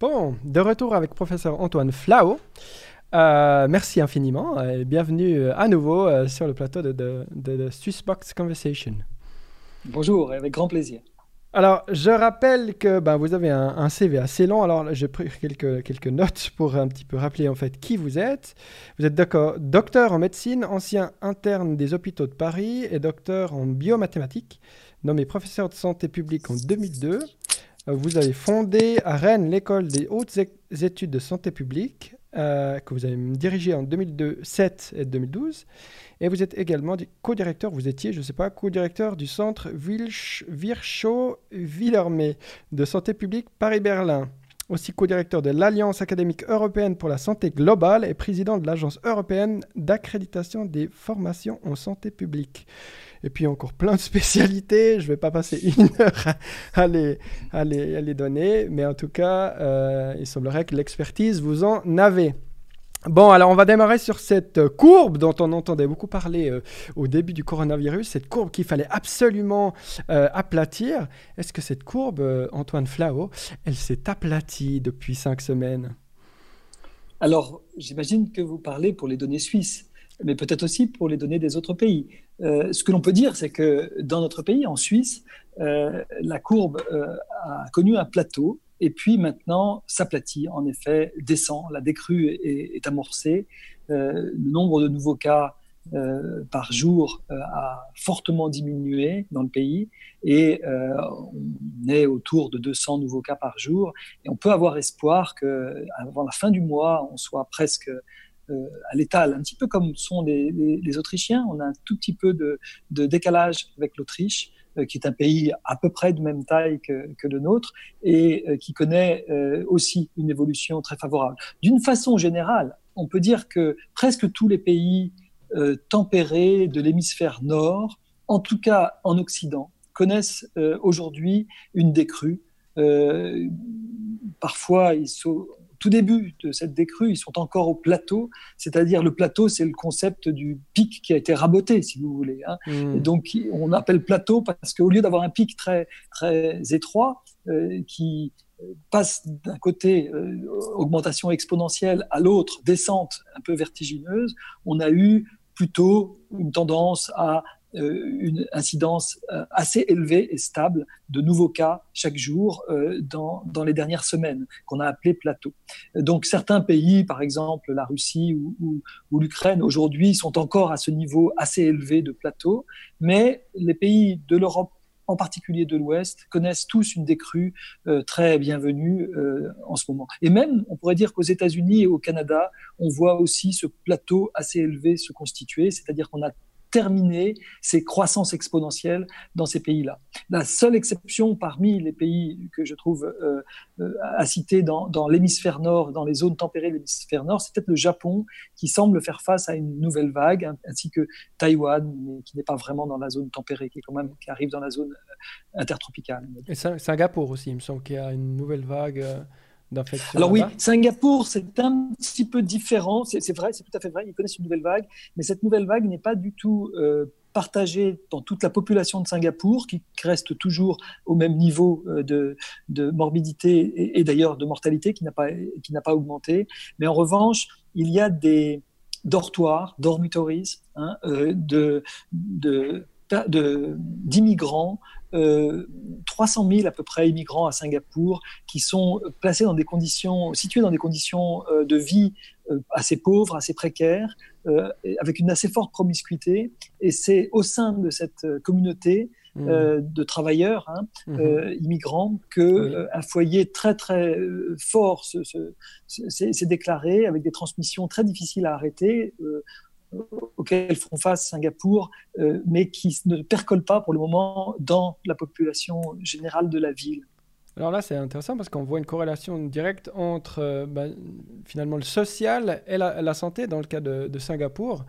Bon, de retour avec professeur Antoine Flao. Euh, merci infiniment et bienvenue euh, à nouveau euh, sur le plateau de, de, de, Swissbox Conversation. Bonjour, avec grand plaisir. Alors, je rappelle que ben, vous avez un, CV assez long. Alors, j'ai pris quelques, quelques notes pour un petit peu rappeler en fait qui vous êtes. Vous êtes docteur en médecine, ancien interne des hôpitaux de Paris et docteur en biomathématiques, nommé professeur de santé publique en 2002. Vous avez fondé à Rennes l'école des hautes études de santé publique, euh, que vous avez dirigée en 2007 et 2012. Et vous êtes également co-directeur, vous étiez, je ne sais pas, co-directeur du centre Virchow-Villermé de santé publique Paris-Berlin. Aussi co-directeur de l'Alliance académique européenne pour la santé globale et président de l'Agence européenne d'accréditation des formations en santé publique et puis encore plein de spécialités. Je ne vais pas passer une heure à, les, à, les, donner, mais en tout cas, euh, il semblerait que l'expertise, vous en avez. Bon, alors on va démarrer sur cette courbe dont on entendait beaucoup parler euh, au début du coronavirus, cette courbe qu'il fallait absolument euh, aplatir. Est-ce que cette courbe, Antoine Flao, elle s'est aplatie depuis cinq semaines? Alors, j'imagine que vous parlez pour les données suisses mais peut-être aussi pour les données des autres pays. Euh, ce que l'on peut dire, c'est que dans notre pays, en Suisse, euh, la courbe euh, a connu un plateau et puis maintenant s'aplatit, en effet, descend, la décrue est, amorcée. le nombre de nouveaux cas par jour a fortement diminué dans le pays et on est autour de 200 nouveaux cas par jour. Et on peut avoir espoir qu'avant la fin du mois, on soit presque à l'étal, un petit peu comme sont les, Autrichiens. On a un tout petit peu de, décalage avec l'Autriche euh, qui est un pays à peu près de même taille que, le nôtre et euh, qui connaît aussi une évolution très favorable. D'une façon générale, on peut dire que presque tous les pays tempérés de l'hémisphère nord, en tout cas en Occident, connaissent aujourd'hui une décrue. parfois, ils sont, tout début de cette décrue, ils sont encore au plateau, c'est-à-dire le plateau, c'est le concept du pic qui a été raboté, si vous voulez. Hein. Mmh. donc on appelle plateau parce qu'au lieu d'avoir un pic très, très étroit euh, qui passe d'un côté euh, augmentation exponentielle à l'autre descente un peu vertigineuse, on a eu plutôt une tendance à euh, une incidence euh, assez élevée et stable de nouveaux cas chaque jour euh, dans, dans les dernières semaines, qu'on a appelé plateau. Donc certains pays, par exemple la Russie ou l'Ukraine, aujourd'hui sont encore à ce niveau assez élevé de plateau, mais les pays de l'Europe en particulier de l'Ouest, connaissent tous une décrue très bienvenue en ce moment. Et même, on pourrait dire qu'aux États-Unis et au Canada, on voit aussi ce plateau assez élevé se constituer, c'est-à-dire qu'on a terminer ces croissances exponentielles dans ces pays-là. La seule exception parmi les pays que je trouve euh, euh, à citer dans, l'hémisphère nord, dans les zones tempérées de l'hémisphère nord, c'est peut-être le Japon qui semble faire face à une nouvelle vague, ainsi que Taïwan, mais qui n'est pas vraiment dans la zone tempérée, qui, est quand même, qui arrive dans la zone euh, intertropicale. Et Singapour aussi, il me semble qu'il y a une nouvelle vague. Alors oui, Singapour, c'est un petit peu différent. C'est vrai, c'est tout à fait vrai. Ils connaissent une nouvelle vague, mais cette nouvelle vague n'est pas du tout euh, partagée dans toute la population de Singapour, qui reste toujours au même niveau euh, de, morbidité et, d'ailleurs de mortalité, qui n'a pas, qui pas augmenté. Mais en revanche, il y a des dortoirs, dormitories, hein, euh, de, de d'immigrants 300 euh, 000 à peu près immigrants à Singapour qui sont placés dans des conditions, situés dans des conditions euh, de vie euh, assez pauvres, assez précaires, avec une assez forte promiscuité. Et c'est au sein de cette communauté mmh. de travailleurs hein, mmh. immigrants que un foyer très très fort s'est déclaré avec des transmissions très difficiles à arrêter auxquels font face Singapour, euh, mais qui ne percolent pas pour le moment dans la population générale de la ville. Alors là, c'est intéressant parce qu'on voit une corrélation directe entre euh, bah, finalement le social et la, santé dans le cas de, Singapour.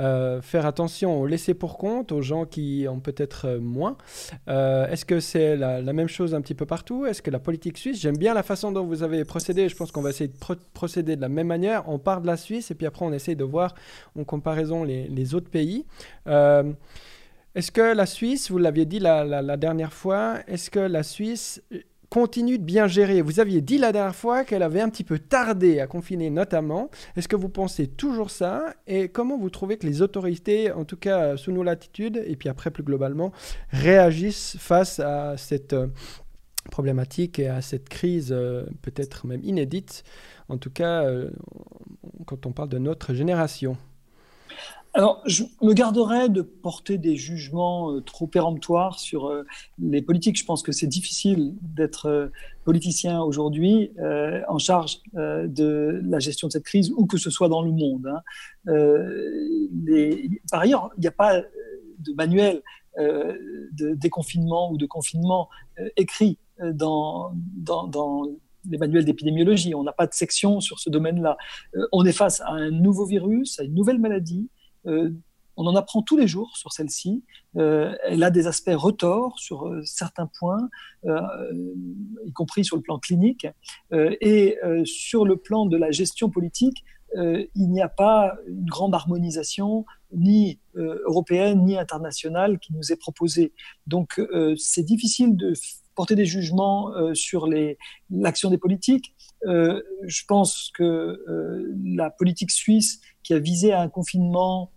Euh, faire attention au laisser pour compte, aux gens qui ont peut-être euh, moins. Est-ce que c'est la, même chose un petit peu partout? Est-ce que la politique suisse, j'aime bien la façon dont vous avez procédé, je pense qu'on va essayer de procéder de la même manière. On part de la Suisse et puis après on essaye de voir en comparaison les, autres pays. est-ce que la Suisse, vous l'aviez dit la, dernière fois, est-ce que la Suisse continue de bien gérer. Vous aviez dit la dernière fois qu'elle avait un petit peu tardé à confiner notamment. Est-ce que vous pensez toujours ça? Et comment vous trouvez que les autorités, en tout cas sous nos latitudes, et puis après plus globalement, réagissent face à cette euh, problématique et à cette crise euh, peut-être même inédite, en tout cas euh, quand on parle de notre génération? Alors, je me garderai de porter des jugements euh, trop péremptoires sur euh, les politiques. Je pense que c'est difficile d'être euh, politicien aujourd'hui en charge de la gestion de cette crise, où que ce soit dans le monde. Hein. Les... Par ailleurs, il n'y a pas de manuel de déconfinement ou de confinement écrit dans, dans, dans les manuels d'épidémiologie. On n'a pas de section sur ce domaine-là. on est face à un nouveau virus, à une nouvelle maladie on en apprend tous les jours sur celle-ci. Euh, elle a des aspects retors sur euh, certains points, y compris sur le plan clinique. et sur le plan de la gestion politique, il n'y a pas une grande harmonisation, ni européenne, ni internationale, qui nous est proposée. Donc c'est difficile de porter des jugements sur l'action des politiques. je pense que la politique suisse qui a visé à un confinement,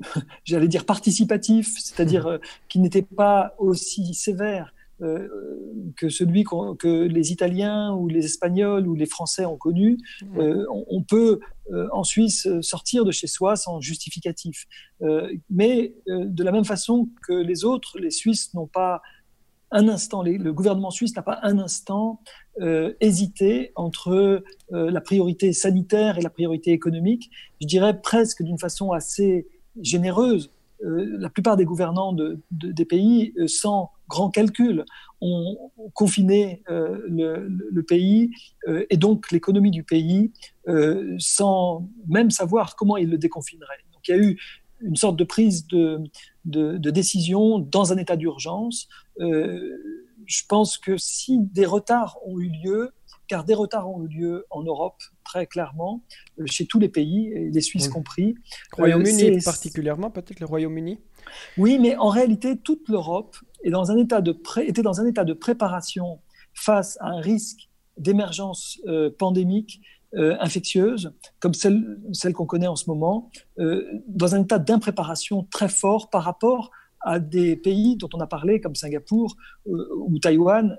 j'allais dire participatif, c'est-à-dire euh, qui n'était pas aussi sévère euh, que celui que les Italiens ou les Espagnols ou les Français ont connu, euh, on, peut en Suisse sortir de chez soi sans justificatif. mais de la même façon que les autres, les Suisses n'ont pas un instant, le gouvernement suisse n'a pas un instant euh, hésité entre euh, la priorité sanitaire et la priorité économique. Je dirais presque d'une façon assez généreuse. Euh, la plupart des gouvernants de, des pays, sans grand calcul, ont confiné le, le, pays et donc l'économie du pays sans même savoir comment ils le déconfineraient. Donc il y a eu une sorte de prise de, de, de décision dans un état d'urgence. Euh, je pense que si des retards ont eu lieu, car des retards ont eu lieu en Europe, très clairement, euh, chez tous les pays, les Suisses compris. Royaume-Uni euh, particulièrement, peut-être le Royaume-Uni? Oui, mais en réalité, toute l'Europe était dans un état de préparation face à un risque d'émergence pandémique euh, infectieuses, comme celle, celle qu'on connaît en ce moment, euh, dans un état d'impréparation très fort par rapport à des pays dont on a parlé, comme Singapour euh, ou Taïwan,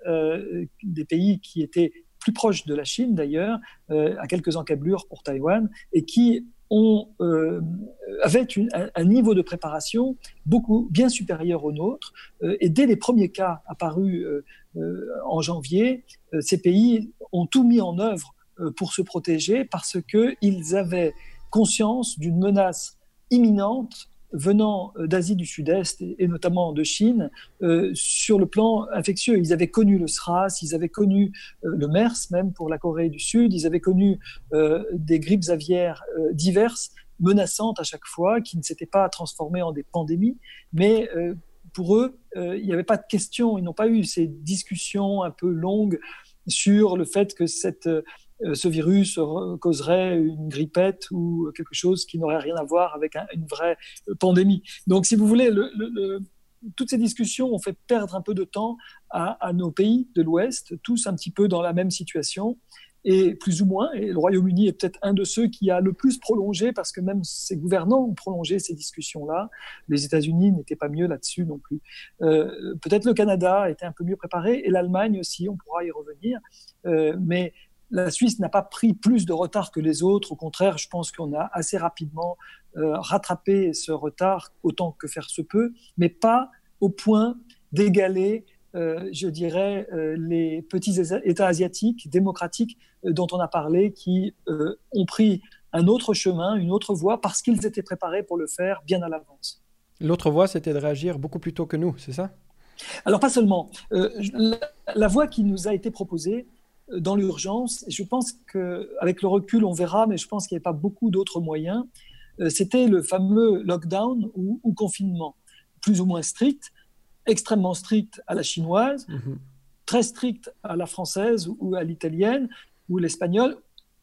des pays qui étaient plus proches de la Chine d'ailleurs, à quelques encablures pour Taïwan, et qui ont, avaient un, niveau de préparation beaucoup bien supérieur au nôtre. et dès les premiers cas apparus en janvier, ces pays ont tout mis en œuvre pour se protéger parce qu'ils avaient conscience d'une menace imminente venant euh, d'Asie du Sud-Est et notamment de Chine euh, sur le plan infectieux. Ils avaient connu le SRAS, ils avaient connu le MERS même pour la Corée du Sud, ils avaient connu des grippes aviaires diverses, menaçantes à chaque fois, qui ne s'étaient pas transformées en des pandémies, mais pour eux, il n'y avait pas de question, ils n'ont pas eu ces discussions un peu longues sur le fait que cette euh, ce virus causerait une grippette ou quelque chose qui n'aurait rien à voir avec une vraie euh, pandémie. Donc, si vous voulez, toutes ces discussions ont fait perdre un peu de temps à, nos pays de l'Ouest, tous un petit peu dans la même situation et plus ou moins, et le Royaume-Uni est peut-être un de ceux qui a le plus prolongé, parce que même ses gouvernants ont prolongé ces discussions-là. Les États-Unis n'étaient pas mieux là-dessus non plus. Euh, peut-être le Canada était un peu mieux préparé, et l'Allemagne aussi, on pourra y revenir. mais la Suisse n'a pas pris plus de retard que les autres. Au contraire, je pense qu'on a assez rapidement euh, rattrapé ce retard autant que faire se peut, mais pas au point d'égaler, euh, je dirais, euh, les petits États asiatiques démocratiques dont on a parlé, qui ont pris un autre chemin, une autre voie, parce qu'ils étaient préparés pour le faire bien à l'avance. L'autre voie, c'était de réagir beaucoup plus tôt que nous, c'est ça? Alors pas seulement. la voie qui nous a été proposée, dans l'urgence. Je pense qu'avec le recul, on verra, mais je pense qu'il n'y avait pas beaucoup d'autres moyens. Euh, c'était le fameux lockdown ou, confinement, plus ou moins strict, extrêmement strict à la chinoise, mhm. très strict à la française ou à l'italienne ou l'espagnole,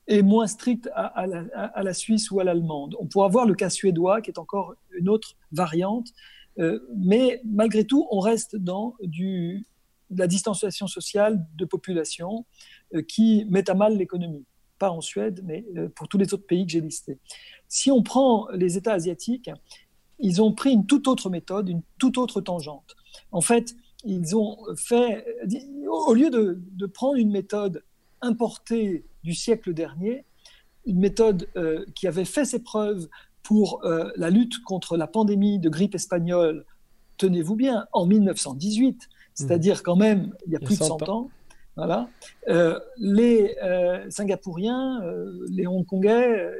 et moins strict à, la, Suisse ou à l'allemande. On pourra voir le cas suédois, qui est encore une autre variante, euh, mais malgré tout, on reste dans du la distanciation sociale de population qui met à mal l'économie. Pas en Suède, mais pour tous les autres pays que j'ai listés. Si on prend les États asiatiques, ils ont pris une toute autre méthode, une toute autre tangente. En fait, ils ont fait, au lieu de, de prendre une méthode importée du siècle dernier, une méthode euh, qui avait fait ses preuves pour euh, la lutte contre la pandémie de grippe espagnole, tenez-vous bien, en 1918, c'est-à-dire quand même il y a plus de 100 ans. Voilà. Euh, les Singapouriens, les Hongkongais,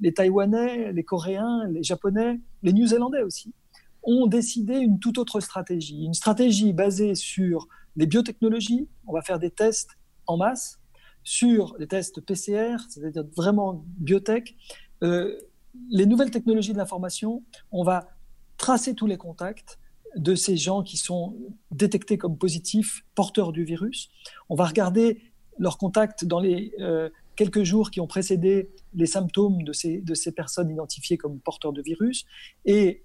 les, Taïwanais, les Coréens, les Japonais, les New-Zélandais aussi, ont décidé une toute autre stratégie. Une stratégie basée sur les biotechnologies. On va faire des tests en masse sur les tests PCR, c'est-à-dire vraiment biotech. Euh, les nouvelles technologies de l'information, on va tracer tous les contacts de ces gens qui sont détectés comme positifs, porteurs du virus. On va regarder leurs contacts dans les euh, quelques jours qui ont précédé les symptômes de ces, de ces personnes identifiées comme porteurs de virus. Et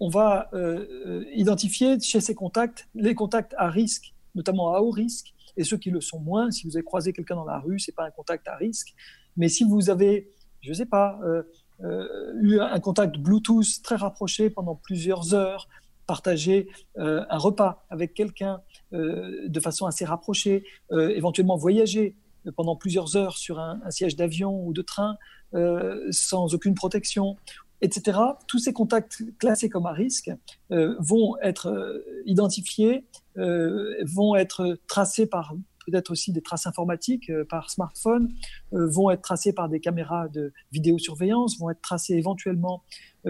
on va euh, identifier chez ces contacts les contacts à risque, notamment à haut risque, et ceux qui le sont moins. Si vous avez croisé quelqu'un dans la rue, c'est pas un contact à risque. Mais si vous avez, je sais pas, euh, euh, eu un contact Bluetooth très rapproché pendant plusieurs heures, partagé un repas avec quelqu'un de façon assez rapprochée, éventuellement voyager pendant plusieurs heures sur un, siège d'avion ou de train sans aucune protection, etc. Tous ces contacts classés comme à risque euh, vont être euh, identifiés, euh, vont être tracés par peut-être aussi des traces informatiques par smartphone, vont être tracés par des caméras de vidéosurveillance, vont être tracés éventuellement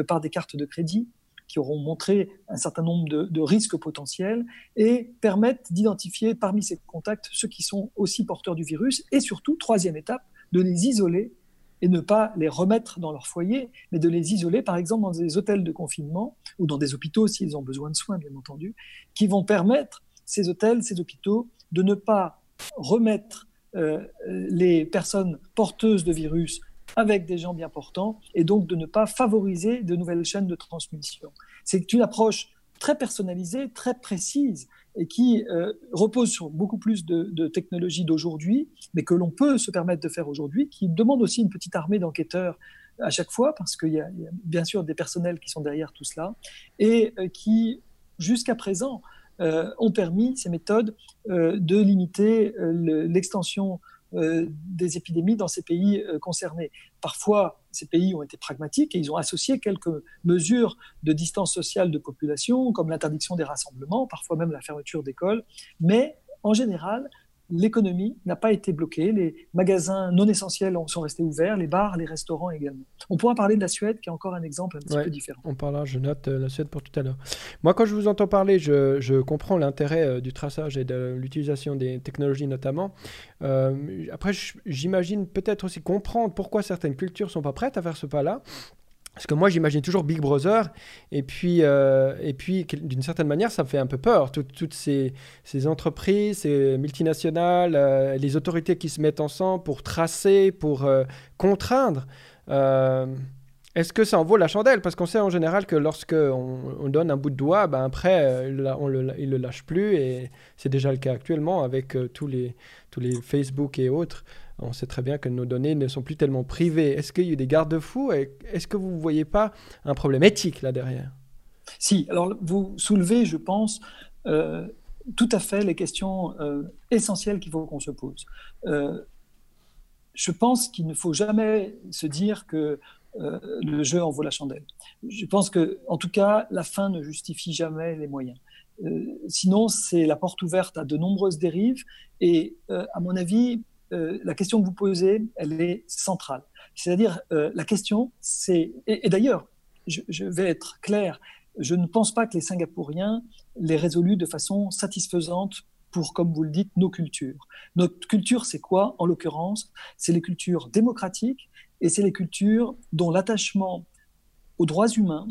par des cartes de crédit qui auront montré un certain nombre de, risques potentiels et permettent d'identifier parmi ces contacts ceux qui sont aussi porteurs du virus et surtout, troisième étape, de les isoler et ne pas les remettre dans leur foyer, mais de les isoler, par exemple, dans des hôtels de confinement ou dans des hôpitaux s'ils ont besoin de soins, bien entendu, qui vont permettre, ces hôtels, ces hôpitaux, de ne pas remettre euh, les personnes porteuses de virus avec des gens bien portants et donc de ne pas favoriser de nouvelles chaînes de transmission. C'est une approche très personnalisée, très précise et qui euh, repose sur beaucoup plus de, technologies d'aujourd'hui, mais que l'on peut se permettre de faire aujourd'hui, qui demande aussi une petite armée d'enquêteurs à chaque fois, parce qu'il y, a bien sûr des personnels qui sont derrière tout cela, et euh, qui, jusqu'à présent, euh, ont permis, ces méthodes, de limiter l'extension euh, des épidémies dans ces pays euh, concernés. Parfois, ces pays ont été pragmatiques et ils ont associé quelques mesures de distance sociale de population, comme l'interdiction des rassemblements, parfois même la fermeture d'écoles. Mais en général, l'économie n'a pas été bloquée, les magasins non essentiels sont restés ouverts, les bars, les restaurants également. On pourra parler de la Suède, qui est encore un exemple un petit peu différent. On parlera, je note euh, la Suède pour tout à l'heure. Moi, quand je vous entends parler, je, comprends l'intérêt euh, du traçage et de l'utilisation des technologies notamment. Euh, après, j'imagine peut-être aussi comprendre pourquoi certaines cultures sont pas prêtes à faire ce pas-là. Parce que moi, j'imagine toujours Big Brother, et puis, euh, puis d'une certaine manière, ça me fait un peu peur. toutes ces, entreprises, ces multinationales, euh, les autorités qui se mettent ensemble pour tracer, pour euh, contraindre. Est-ce que ça en vaut la chandelle? Parce qu'on sait en général que lorsque on, donne un bout de doigt, ben après, on le, le lâche plus, et c'est déjà le cas actuellement avec tous, les, tous les Facebook et autres on sait très bien que nos données ne sont plus tellement privées. Est-ce qu'il y a des garde-fous Est-ce que vous ne voyez pas un problème éthique là derrière? Si, alors vous soulevez, je pense, euh, tout à fait les questions euh, essentielles qu'il faut qu'on se pose. Euh, je pense qu'il ne faut jamais se dire que le jeu en vaut la chandelle. Je pense que, en tout cas, la fin ne justifie jamais les moyens. sinon, c'est la porte ouverte à de nombreuses dérives. Et à mon avis, euh, la question que vous posez, elle est centrale. C'est-à-dire, euh, la question, c'est... Et, d'ailleurs, je, vais être clair, je ne pense pas que les Singapouriens l'aient résolu de façon satisfaisante pour, comme vous le dites, nos cultures. Notre culture, c'est quoi En l'occurrence, c'est les cultures démocratiques et c'est les cultures dont l'attachement aux droits humains,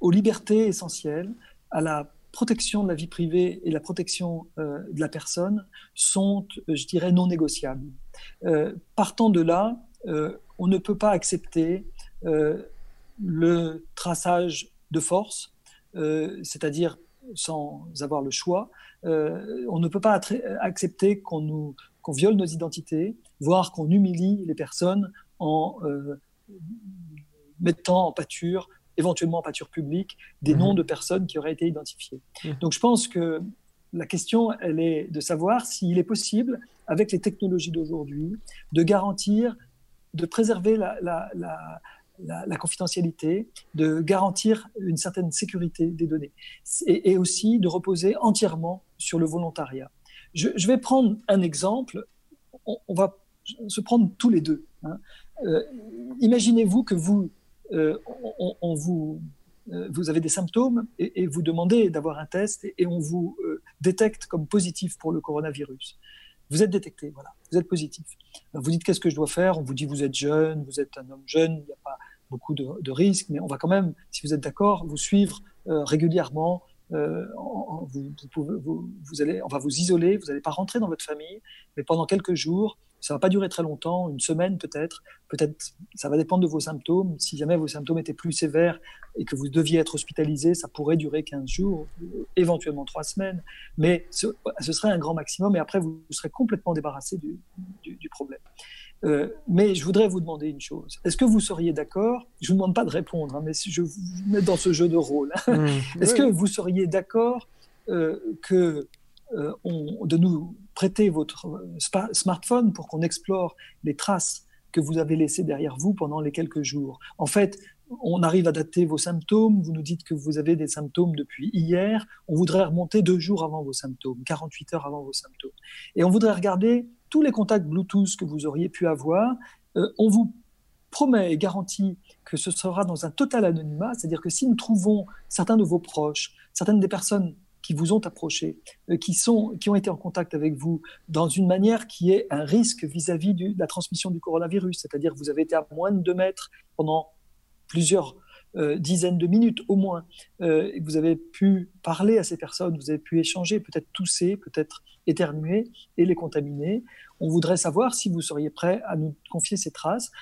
aux libertés essentielles, à la protection de la vie privée et la protection euh, de la personne sont, euh, je dirais, non négociables. Euh, partant de là, on ne peut pas accepter le traçage de force, c'est-à-dire sans avoir le choix. on ne peut pas accepter qu'on nous qu'on viole nos identités, voire qu'on humilie les personnes en mettant en pâture, éventuellement en pâture publique, des mhm. noms de personnes qui auraient été identifiées. Donc je pense que la question, elle est de savoir s'il est possible, avec les technologies d'aujourd'hui, de garantir, de préserver la, la, confidentialité, de garantir une certaine sécurité des données, et, aussi de reposer entièrement sur le volontariat. Je, vais prendre un exemple. On, va se prendre tous les deux. Hein. Euh, imaginez-vous que vous euh, on, vous, euh, vous avez des symptômes et, vous demandez d'avoir un test et, on vous euh, détecte comme positif pour le coronavirus. Vous êtes détecté, voilà, vous êtes positif. vous dites qu'est-ce que je dois faire? On vous dit vous êtes jeune, vous êtes un homme jeune, il n'y a pas beaucoup de, risques, mais on va quand même, si vous êtes d'accord, vous suivre régulièrement. vous, allez, on va vous isoler, vous n'allez pas rentrer dans votre famille, mais pendant quelques jours, ça va pas durer très longtemps, une semaine peut-être. Peut-être, ça va dépendre de vos symptômes. Si jamais vos symptômes étaient plus sévères et que vous deviez être hospitalisé, ça pourrait durer 15 jours, éventuellement 3 semaines. Mais ce, serait un grand maximum et après, vous, serez complètement débarrassé du, problème. Euh, mais je voudrais vous demander une chose. Est-ce que vous seriez d'accord? Je ne vous demande pas de répondre, hein, mais je vous mets dans ce jeu de rôle. Mmh. Est-ce que vous seriez d'accord euh, que euh, de nous prêter votre smartphone pour qu'on explore les traces que vous avez laissées derrière vous pendant les quelques jours. En fait, on arrive à dater vos symptômes, vous nous dites que vous avez des symptômes depuis hier, on voudrait remonter deux jours avant vos symptômes, 48 heures avant vos symptômes. Et on voudrait regarder tous les contacts Bluetooth que vous auriez pu avoir. Euh, on vous promet et garantit que ce sera dans un total anonymat, c'est-à-dire que si nous trouvons certains de vos proches, certaines des personnes qui vous ont approché, euh, qui, sont, qui ont été en contact avec vous dans une manière qui est un risque vis-à-vis de la transmission du coronavirus. C'est-à-dire vous avez été à moins de 2 mètres pendant plusieurs euh, dizaines de minutes au moins. Euh, vous avez pu parler à ces personnes, vous avez pu échanger, peut-être tousser, peut-être éternuer et les contaminer. On voudrait savoir si vous seriez prêt à nous confier ces traces.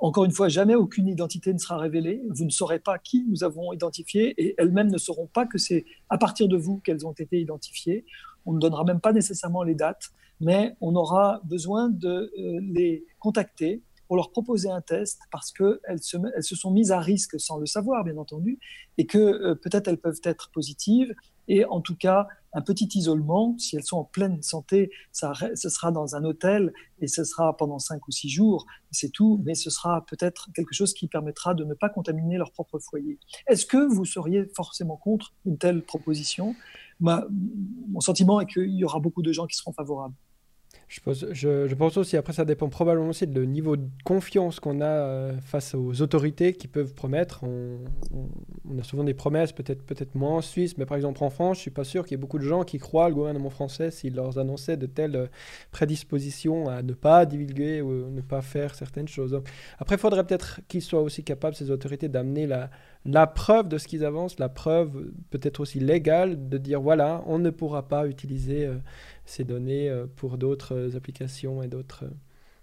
Encore une fois, jamais aucune identité ne sera révélée. Vous ne saurez pas qui nous avons identifié et elles-mêmes ne sauront pas que c'est à partir de vous qu'elles ont été identifiées. On ne donnera même pas nécessairement les dates, mais on aura besoin de euh, les contacter pour leur proposer un test parce qu'elles se, sont mises à risque sans le savoir, bien entendu, et que euh, peut-être elles peuvent être positives et en tout cas un petit isolement. Si elles sont en pleine santé, ça, ce sera dans un hôtel et ce sera pendant cinq ou six jours, c'est tout, mais ce sera peut-être quelque chose qui permettra de ne pas contaminer leur propre foyer. Est-ce que vous seriez forcément contre une telle proposition? Mon sentiment est qu'il y aura beaucoup de gens qui seront favorables. Je pense, aussi, après ça dépend probablement aussi du niveau de confiance qu'on a euh, face aux autorités qui peuvent promettre. On, a souvent des promesses, peut-être peut-être moins en Suisse, mais par exemple en France, je suis pas sûr qu'il y ait beaucoup de gens qui croient le gouvernement français s'il leur annonçait de telles euh, prédispositions à ne pas divulguer ou ne pas faire certaines choses. après, il faudrait peut-être qu'ils soient aussi capables, ces autorités, d'amener la, la preuve de ce qu'ils avancent, la preuve peut-être aussi légale de dire voilà, on ne pourra pas utiliser euh, ces données euh, pour d'autres euh, applications et d'autres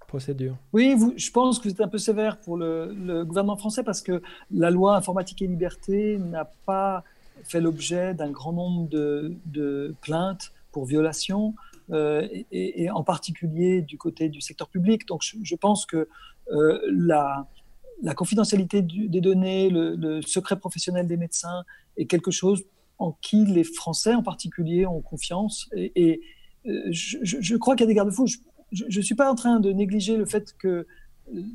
procédures. Oui, je pense que vous êtes un peu sévère pour le, gouvernement français parce que la loi informatique et liberté n'a pas fait l'objet d'un grand nombre de, plaintes pour violation, et, en particulier du côté du secteur public. Donc je, pense que la, confidentialité des données, le, secret professionnel des médecins est quelque chose en qui les Français en particulier ont confiance. Et, euh, je, crois qu'il y a des garde-fous. Je ne suis pas en train de négliger le fait que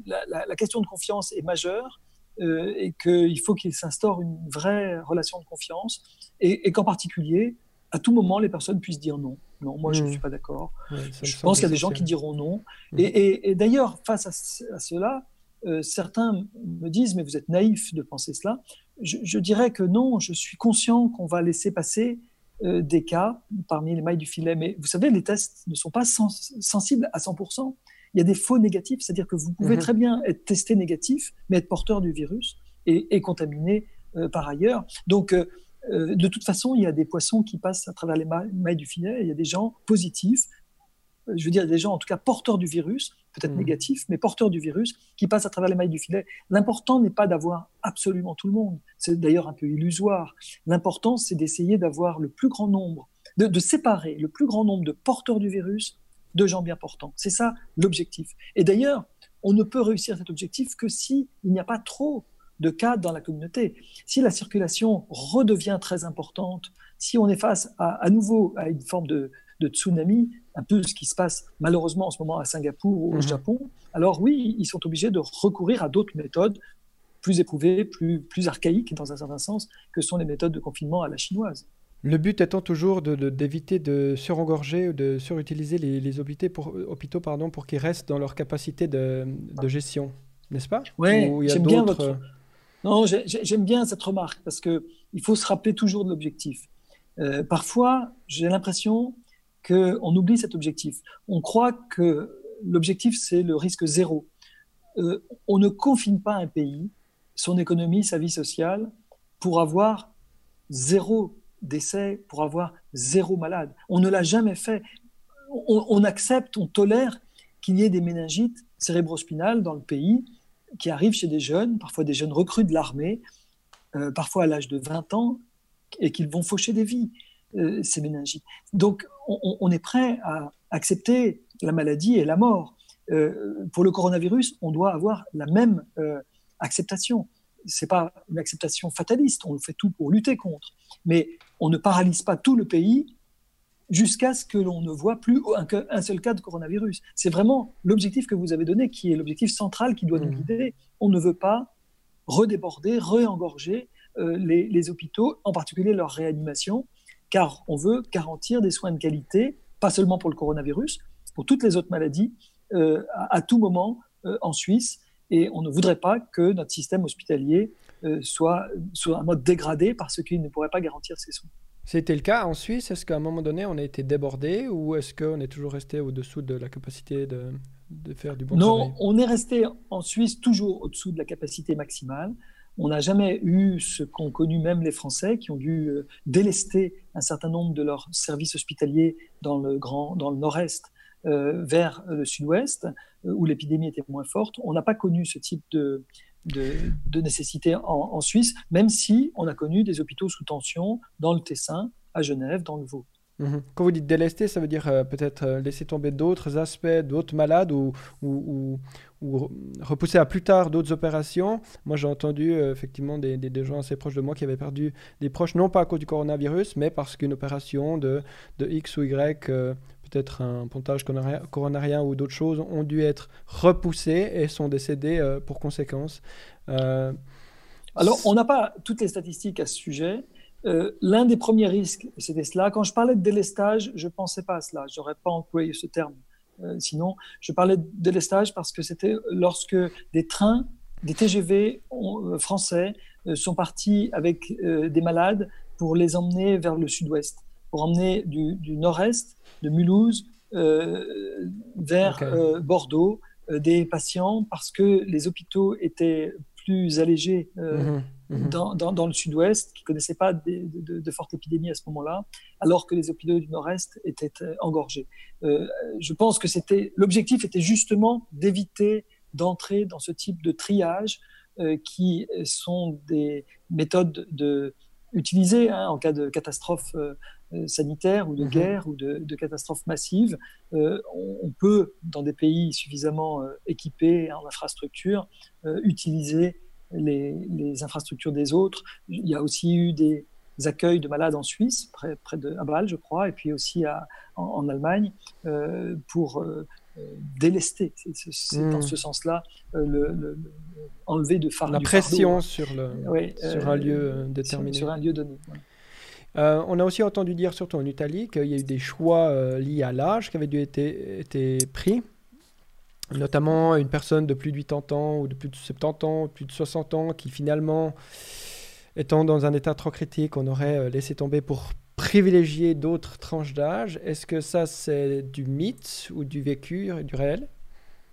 la, question de confiance est majeure euh, et qu'il faut qu'il s'instaure une vraie relation de confiance et, qu'en particulier, à tout moment, les personnes puissent dire non. Non, moi, je ne mmh. suis pas d'accord. je pense qu'il y a des gens qui diront non. Mmh. Et, d'ailleurs, face à cela, euh, certains me disent, mais vous êtes naïf de penser cela. Je, dirais que non, je suis conscient qu'on va laisser passer euh, des cas parmi les mailles du filet. Mais vous savez, les tests ne sont pas sensibles à 100%. Il y a des faux négatifs, c'est-à-dire que vous pouvez mhm. très bien être testé négatif, mais être porteur du virus et, contaminé euh, par ailleurs. Donc, de toute façon, il y a des poissons qui passent à travers les mailles du filet. il y a des gens positifs, je veux dire des gens en tout cas porteurs du virus, peut-être mmh. négatifs, mais porteurs du virus, qui passent à travers les mailles du filet. L'important n'est pas d'avoir absolument tout le monde. C'est d'ailleurs un peu illusoire. L'important, c'est d'essayer d'avoir le plus grand nombre, de, séparer le plus grand nombre de porteurs du virus de gens bien portants. C'est ça l'objectif. Et d'ailleurs, on ne peut réussir cet objectif que s'il n'y a pas trop de cas dans la communauté. Si la circulation redevient très importante, si on est face à, nouveau à une forme de, tsunami, un peu ce qui se passe malheureusement en ce moment à Singapour ou au mhm. Japon, alors oui, ils sont obligés de recourir à d'autres méthodes plus éprouvées, plus, plus archaïques dans un certain sens, que sont les méthodes de confinement à la chinoise. Le but étant toujours d'éviter de, surengorger ou de surutiliser les, hôpitaux pour, hôpitaux, pardon, pour qu'ils restent dans leur capacité de, gestion, n'est-ce pas? Oui, j'aime bien votre... Non, j'aime bien cette remarque parce qu'il faut se rappeler toujours de l'objectif. Euh, parfois, j'ai l'impression qu'on oublie cet objectif. On croit que l'objectif, c'est le risque zéro. Euh, on ne confine pas un pays, son économie, sa vie sociale, pour avoir zéro décès, pour avoir zéro malade. On ne l'a jamais fait. On, accepte, on tolère qu'il y ait des méningites cérébrospinales dans le pays qui arrivent chez des jeunes, parfois des jeunes recrues de l'armée, euh, parfois à l'âge de 20 ans, et qu'ils vont faucher des vies, euh, ces méningites. Donc, on, est prêt à accepter la maladie et la mort. Euh, pour le coronavirus, on doit avoir la même acceptation. Ce n'est pas une acceptation fataliste, on fait tout pour lutter contre. Mais on ne paralyse pas tout le pays jusqu'à ce que l'on ne voit plus un, seul cas de coronavirus. C'est vraiment l'objectif que vous avez donné, qui est l'objectif central qui doit nous mmh. guider. On ne veut pas redéborder, réengorger euh, les, hôpitaux, en particulier leur réanimation, car on veut garantir des soins de qualité, pas seulement pour le coronavirus, pour toutes les autres maladies, euh, à, tout moment euh, en Suisse. Et on ne voudrait pas que notre système hospitalier soit, soit un mode dégradé parce qu'il ne pourrait pas garantir ces soins. C'était le cas en Suisse Est-ce qu'à un moment donné, on a été débordé ou est-ce qu'on est toujours resté au-dessous de la capacité de, faire du bon travail? Non, on est resté en Suisse toujours au-dessous de la capacité maximale. On n'a jamais eu ce qu'ont connu même les Français qui ont dû euh, délester un certain nombre de leurs services hospitaliers dans le, grand, dans le nord-est euh, vers le sud-ouest, euh, où l'épidémie était moins forte. On n'a pas connu ce type de, de, nécessité en, Suisse, même si on a connu des hôpitaux sous tension dans le Tessin, à Genève, dans le Vaud. Mhm. Quand vous dites délester, ça veut dire euh, peut-être euh, laisser tomber d'autres aspects, d'autres malades ou, ou, repousser à plus tard d'autres opérations. Moi, j'ai entendu euh, effectivement des, des, gens assez proches de moi qui avaient perdu des proches, non pas à cause du coronavirus, mais parce qu'une opération de, de, X ou Y peut-être un pontage coronarien ou d'autres choses, ont dû être repoussés et sont décédés pour conséquence. Alors, on n'a pas toutes les statistiques à ce sujet. Euh, l'un des premiers risques, c'était cela. Quand je parlais de délestage, je ne pensais pas à cela. Je n'aurais pas employé ce terme. sinon, je parlais de délestage parce que c'était lorsque des trains, des TGV français sont partis avec des malades pour les emmener vers le sud-ouest pour emmener du, nord-est, de Mulhouse, euh, vers euh, Bordeaux, euh, des patients parce que les hôpitaux étaient plus allégés mhm, mhm. Dans, le sud-ouest, qui ne connaissaient pas de, de, fortes épidémies à ce moment-là, alors que les hôpitaux du nord-est étaient engorgés. je pense que c'était l'objectif était justement d'éviter d'entrer dans ce type de triage qui sont des méthodes de, utilisées hein, en cas de catastrophe euh, sanitaire ou de mhm. guerre ou de, massives. Euh, on, peut, dans des pays suffisamment euh, équipés en infrastructures, utiliser les, infrastructures des autres. Il y a aussi eu des accueils de malades en Suisse, près, près de à Bâle, je crois, et puis aussi à, en, Allemagne, pour délester. C'est dans mhm. ce sens-là le, enlever de La pression sur, le, sur un lieu déterminé. Sur, un lieu donné. Euh, on a aussi entendu dire, surtout en Italie, qu'il y a eu des choix euh, liés à l'âge qui avaient dû être pris, notamment une personne de plus de 80 ans ou de plus de 70 ans, plus de 60 ans, qui finalement, étant dans un état trop critique, on aurait euh, laissé tomber pour privilégier d'autres tranches d'âge. Est-ce que ça, c'est du mythe ou du vécu, du réel?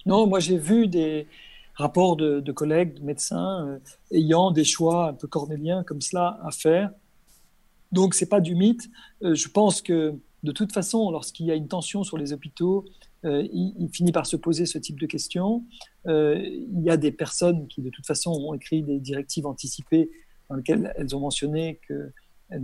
Non, moi j'ai vu des rapports de, collègues, de médecins, ayant des choix un peu cornéliens comme cela à faire donc, ce n'est pas du mythe. Euh, je pense que, de toute façon, lorsqu'il y a une tension sur les hôpitaux, il, finit par se poser ce type de questions. il y a des personnes qui, de toute façon, ont écrit des directives anticipées dans lesquelles elles ont mentionné qu'elles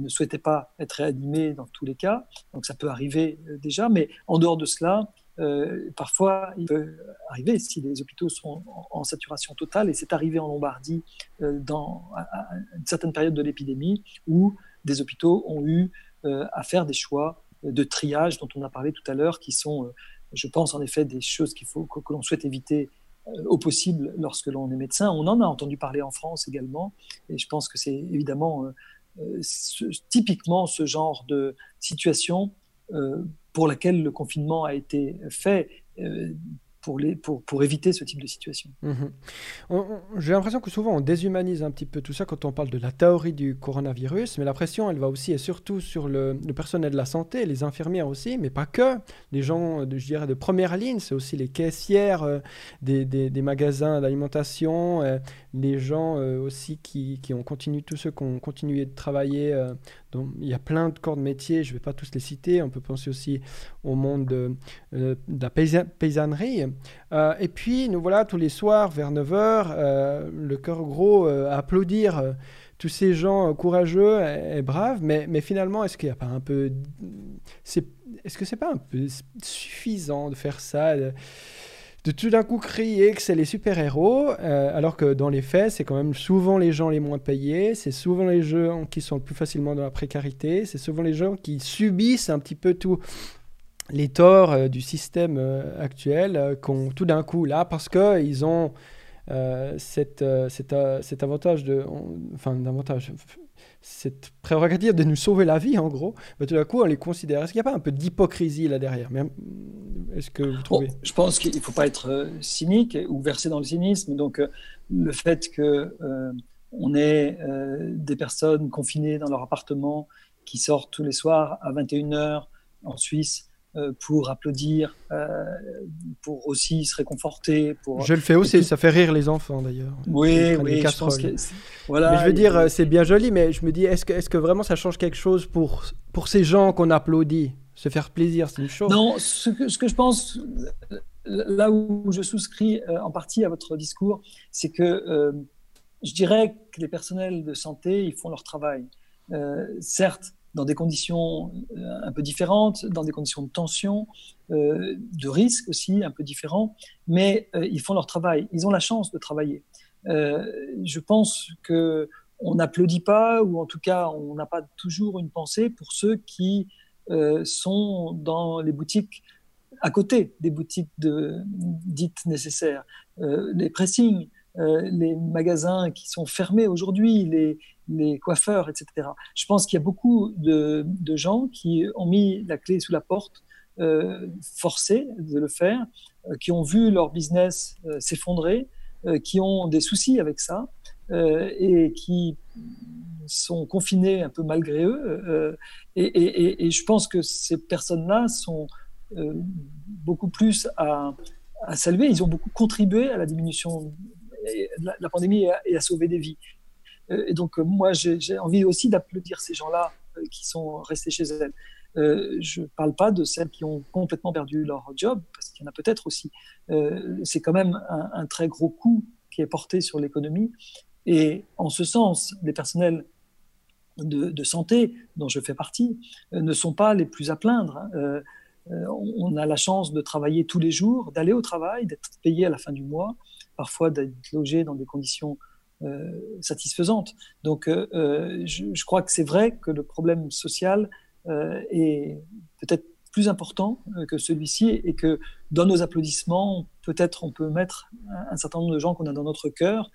ne souhaitaient pas être réanimées dans tous les cas. Donc ça peut arriver déjà, mais en dehors de cela, euh, parfois, il peut arriver si les hôpitaux sont en, saturation totale, et c'est arrivé en Lombardie euh, dans, à, une certaine période de l'épidémie, où des hôpitaux ont eu euh, à faire des choix de triage dont on a parlé tout à l'heure, qui sont, je pense en effet, des choses qu'il faut que, l'on souhaite éviter au possible lorsque l'on est médecin. On en a entendu parler en France également, et je pense que c'est évidemment typiquement ce genre de situation pour laquelle le confinement a été fait. Euh, pour, éviter ce type de situation. Mhm. J'ai l'impression que souvent on déshumanise un petit peu tout ça quand on parle de la théorie du coronavirus, mais la pression elle va aussi et surtout sur le, personnel de la santé, les infirmières aussi, mais pas que. Les gens, de, je dirais, de première ligne, c'est aussi les caissières euh, des, des, magasins d'alimentation, euh, les gens aussi qui, qui, ont continué, tous ceux qui ont continué de travailler il y a plein de corps de métiers, je ne vais pas tous les citer. On peut penser aussi au monde de, euh, la paysannerie. Euh, et puis, nous voilà tous les soirs vers 9h, euh, le cœur gros à applaudir tous ces gens courageux et, braves. Mais, mais finalement, est-ce qu'il n'y a pas un peu. Est-ce que c'est pas un peu suffisant de faire ça de tout d'un coup crier que c'est les super-héros, euh, alors que dans les faits, c'est quand même souvent les gens les moins payés, c'est souvent les gens qui sont le plus facilement dans la précarité, c'est souvent les gens qui subissent un petit peu tous les torts euh, du système euh, actuel, qu'on tout d'un coup là, parce qu'ils ont cette, cet avantage de... Enfin, d'avantage cette prérogative de nous sauver la vie, en gros, mais tout d'un coup, on les considère. Est-ce qu'il n'y a pas un peu d'hypocrisie là derrière? Est-ce que vous trouvez? Je pense qu'il ne faut pas être euh, cynique ou verser dans le cynisme. Donc, euh, le fait que euh, on ait des personnes confinées dans leur appartement qui sortent tous les soirs à 21h en Suisse pour applaudir, euh, pour aussi se réconforter. Pour... Je le fais aussi, ça fait rire les enfants d'ailleurs. Oui, oui, je pense que voilà. Mais je veux dire, c'est bien joli, mais je me dis, est-ce que, est que vraiment ça change quelque chose pour, pour ces gens qu'on applaudit? Se faire plaisir, c'est une chose. Non, ce que, ce que je pense, là où je souscris euh, en partie à votre discours, c'est que je dirais que les personnels de santé, ils font leur travail. certes, dans des conditions euh, un peu différentes, dans des conditions de tension, euh, de risque aussi un peu différents, mais euh, ils font leur travail, ils ont la chance de travailler. je pense que on n'applaudit pas, ou en tout cas on n'a pas toujours une pensée pour ceux qui sont dans les boutiques à côté des boutiques dites nécessaires, les pressings, les magasins qui sont fermés aujourd'hui, les, les coiffeurs, etc. Je pense qu'il y a beaucoup de, gens qui ont mis la clé sous la porte, euh, forcés de le faire, euh, qui ont vu leur business euh, s'effondrer, qui ont des soucis avec ça et qui sont confinés un peu malgré eux. Et, je pense que ces personnes-là sont beaucoup plus à, saluer. Ils ont beaucoup contribué à la diminution de la, pandémie et à sauver des vies. Euh, et donc, euh, moi, j'ai envie aussi d'applaudir ces gens-là euh, qui sont restés chez elles. je ne parle pas de celles qui ont complètement perdu leur job, parce qu'il y en a peut-être aussi. c'est quand même un, très gros coût qui est porté sur l'économie. Et en ce sens, les personnels de, santé, dont je fais partie, ne sont pas les plus à plaindre. Hein. on a la chance de travailler tous les jours, d'aller au travail, d'être payé à la fin du mois, parfois d'être logé dans des conditions satisfaisante. Donc, euh, euh, je, crois que c'est vrai que le problème social est peut-être plus important que celui-ci et que dans nos applaudissements, peut-être on peut mettre un, certain nombre de gens qu'on a dans notre cœur,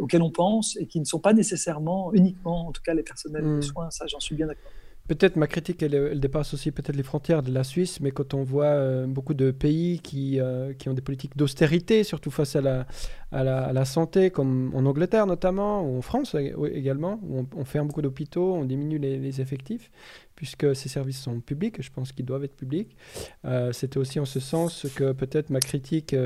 auxquels on pense et qui ne sont pas nécessairement uniquement, en tout cas, les personnels de mmh. soins. Ça, j'en suis bien d'accord. Peut-être ma critique, elle, dépasse aussi peut-être les frontières de la Suisse, mais quand on voit euh, beaucoup de pays qui, euh, qui ont des politiques d'austérité, surtout face à la, à la, santé, comme en Angleterre notamment, ou en France également, où on, ferme beaucoup d'hôpitaux, on diminue les, effectifs, puisque ces services sont publics, je pense qu'ils doivent être publics. Euh, c'était aussi en ce sens que peut-être ma critique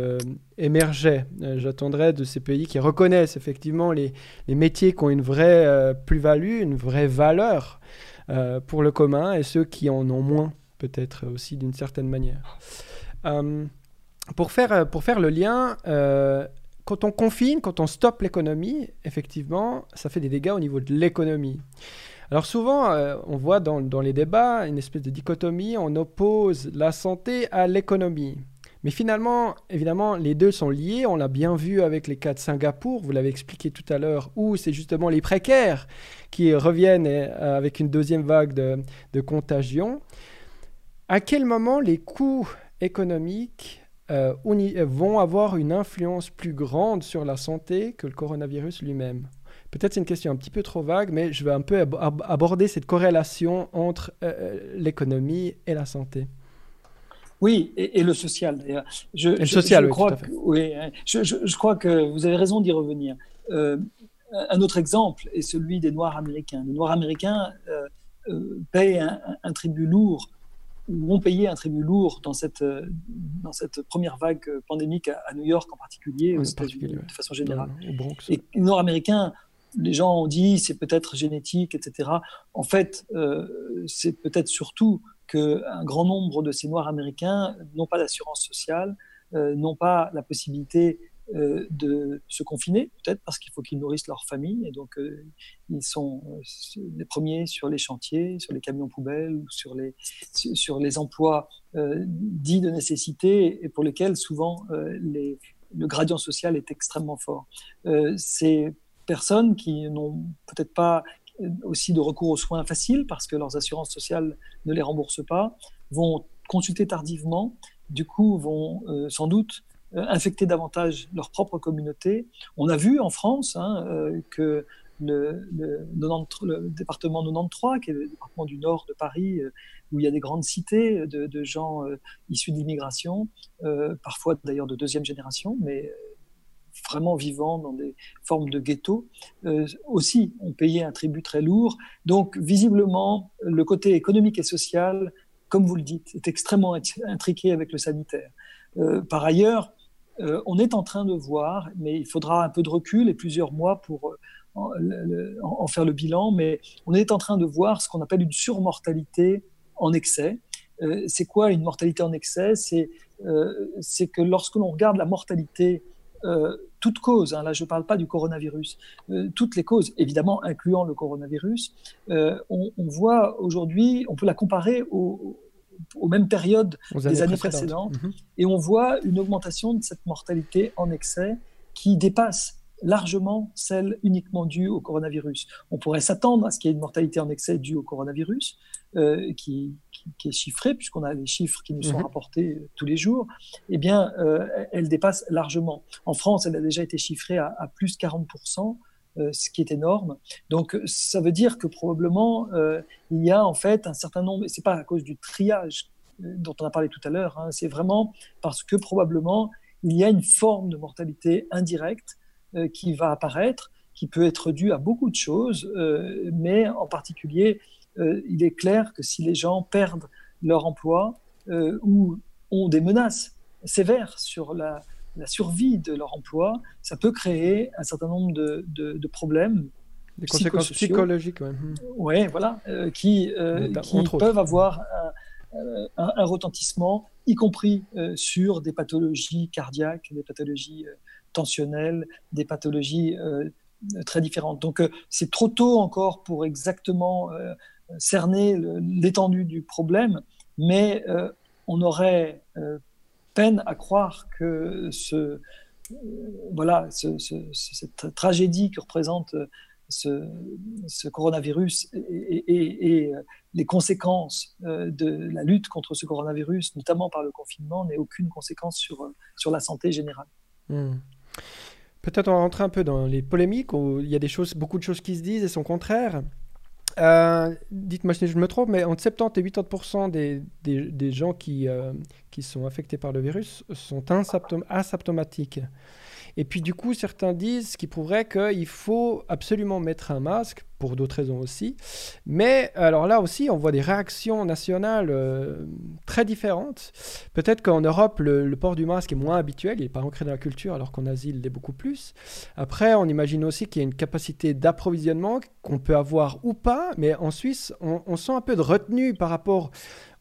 émergeait. J'attendrais de ces pays qui reconnaissent effectivement les, les métiers qui ont une vraie plus-value, une vraie valeur. Euh, pour le commun et ceux qui en ont moins, peut-être aussi d'une certaine manière. Euh, pour, faire, pour faire le lien, quand on confine, quand on stoppe l'économie, effectivement, ça fait des dégâts au niveau de l'économie. Alors souvent, on voit dans, dans, les débats une espèce de dichotomie, on oppose la santé à l'économie. Mais finalement, évidemment, les deux sont liés. On l'a bien vu avec les cas de Singapour, vous l'avez expliqué tout à l'heure, où c'est justement les précaires qui reviennent euh, avec une deuxième vague de, contagion. À quel moment les coûts économiques euh, vont avoir une influence plus grande sur la santé que le coronavirus lui-même? Peut-être c'est une question un petit peu trop vague, mais je vais un peu aborder cette corrélation entre euh, l'économie et la santé. Oui, et, le social d'ailleurs. Je, le social, je, crois Que, oui, hein, je, crois que vous avez raison d'y revenir. Euh, un autre exemple est celui des Noirs américains. Les Noirs américains euh, euh payent un, tribut lourd, ou ont payé un tribut lourd dans cette, dans cette première vague pandémique à, New York en particulier, aux États-Unis de façon générale. et les Noirs américains, les gens ont dit c'est peut-être génétique, etc. En fait, c'est peut-être surtout qu'un grand nombre de ces Noirs américains n'ont pas d'assurance sociale, euh, n'ont pas la possibilité euh, de se confiner, peut-être parce qu'il faut qu'ils nourrissent leur famille, et donc euh, ils sont les premiers sur les chantiers, sur les camions poubelles, ou sur les, sur les emplois dits de nécessité, et pour lesquels souvent le gradient social est extrêmement fort. ces personnes qui n'ont peut-être pas aussi de recours aux soins faciles parce que leurs assurances sociales ne les remboursent pas, vont consulter tardivement, du coup vont euh, sans doute euh, infecter davantage leur propre communauté. On a vu en France hein, euh, que le, département 93, qui est le département du nord de Paris, où il y a des grandes cités de, de gens issus d'immigration, parfois d'ailleurs de deuxième génération, mais vraiment vivant dans des formes de ghetto, euh, aussi ont payé un tribut très lourd. Donc, visiblement, le côté économique et social, comme vous le dites, est extrêmement intriqué avec le sanitaire. Euh, par ailleurs, euh, on est en train de voir, mais il faudra un peu de recul et plusieurs mois pour en faire le bilan, mais on est en train de voir ce qu'on appelle une surmortalité en excès. c'est quoi une mortalité en excès? C'est que lorsque l'on regarde la mortalité euh, toutes causes, hein, là je ne parle pas du coronavirus, euh, toutes les causes, évidemment incluant le coronavirus, euh, on, voit aujourd'hui, on peut la comparer aux, mêmes périodes des années, précédentes, mhm. et on voit une augmentation de cette mortalité en excès qui dépasse largement celle uniquement due au coronavirus. On pourrait s'attendre à ce qu'il y ait une mortalité en excès due au coronavirus, euh, qui, qui, est chiffrée, puisqu'on a les chiffres qui nous sont mhm. rapportés euh, tous les jours, eh bien, euh, elle dépasse largement. En France, elle a déjà été chiffrée à, à plus 40%, euh, ce qui est énorme. Donc, ça veut dire que probablement, il y a en fait un certain nombre, et c'est pas à cause du triage dont on a parlé tout à l'heure, hein, c'est vraiment parce que probablement, il y a une forme de mortalité indirecte qui va apparaître, qui peut être dû à beaucoup de choses, mais en particulier, euh, il est clair que si les gens perdent leur emploi ou ont des menaces sévères sur la, survie de leur emploi, ça peut créer un certain nombre de, problèmes. Des conséquences psychologiques, oui. voilà, qui, qui peuvent avoir un, un, retentissement, y compris sur des pathologies cardiaques, des pathologies tensionnelles, des pathologies euh, très différentes. Donc euh, c'est trop tôt encore pour exactement euh, cerner l'étendue du problème, mais on aurait peine à croire que ce, voilà, cette tragédie que représente ce, coronavirus et, les conséquences de la lutte contre ce coronavirus, notamment par le confinement, n'aient aucune conséquence sur, sur la santé générale. Hmm. Peut-être on va rentrer un peu dans les polémiques où il y a des choses, beaucoup de choses qui se disent et sont contraires. Euh, dites-moi si je me trompe, mais entre 70 et 80% des, des, gens qui, euh, qui sont affectés par le virus sont asymptomatiques. Et puis du coup, certains disent, ce qui prouverait qu'il faut absolument mettre un masque, pour d'autres raisons aussi. Mais alors là aussi, on voit des réactions nationales euh, très différentes. Peut-être qu'en Europe, le, port du masque est moins habituel, il n'est pas ancré dans la culture, alors qu'en Asie, il l'est beaucoup plus. Après, on imagine aussi qu'il y a une capacité d'approvisionnement qu'on peut avoir ou pas, mais en Suisse, on, on, sent un peu de retenue par rapport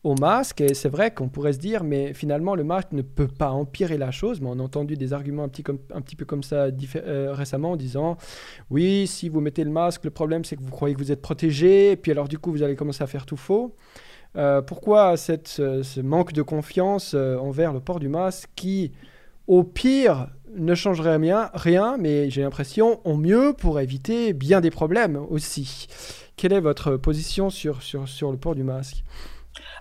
au masque. Et c'est vrai qu'on pourrait se dire, mais finalement, le masque ne peut pas empirer la chose. Mais on a entendu des arguments un petit, un petit peu comme ça euh, récemment en disant, oui, si vous mettez le masque, le problème c'est que vous croyez que vous êtes protégé, et puis alors du coup, vous allez commencer à faire tout faux. Euh, pourquoi ce, manque de confiance euh, envers le port du masque qui, au pire, ne changerait rien, rien mais j'ai l'impression, au mieux pour éviter bien des problèmes aussi Quelle est votre position sur, sur, sur le port du masque?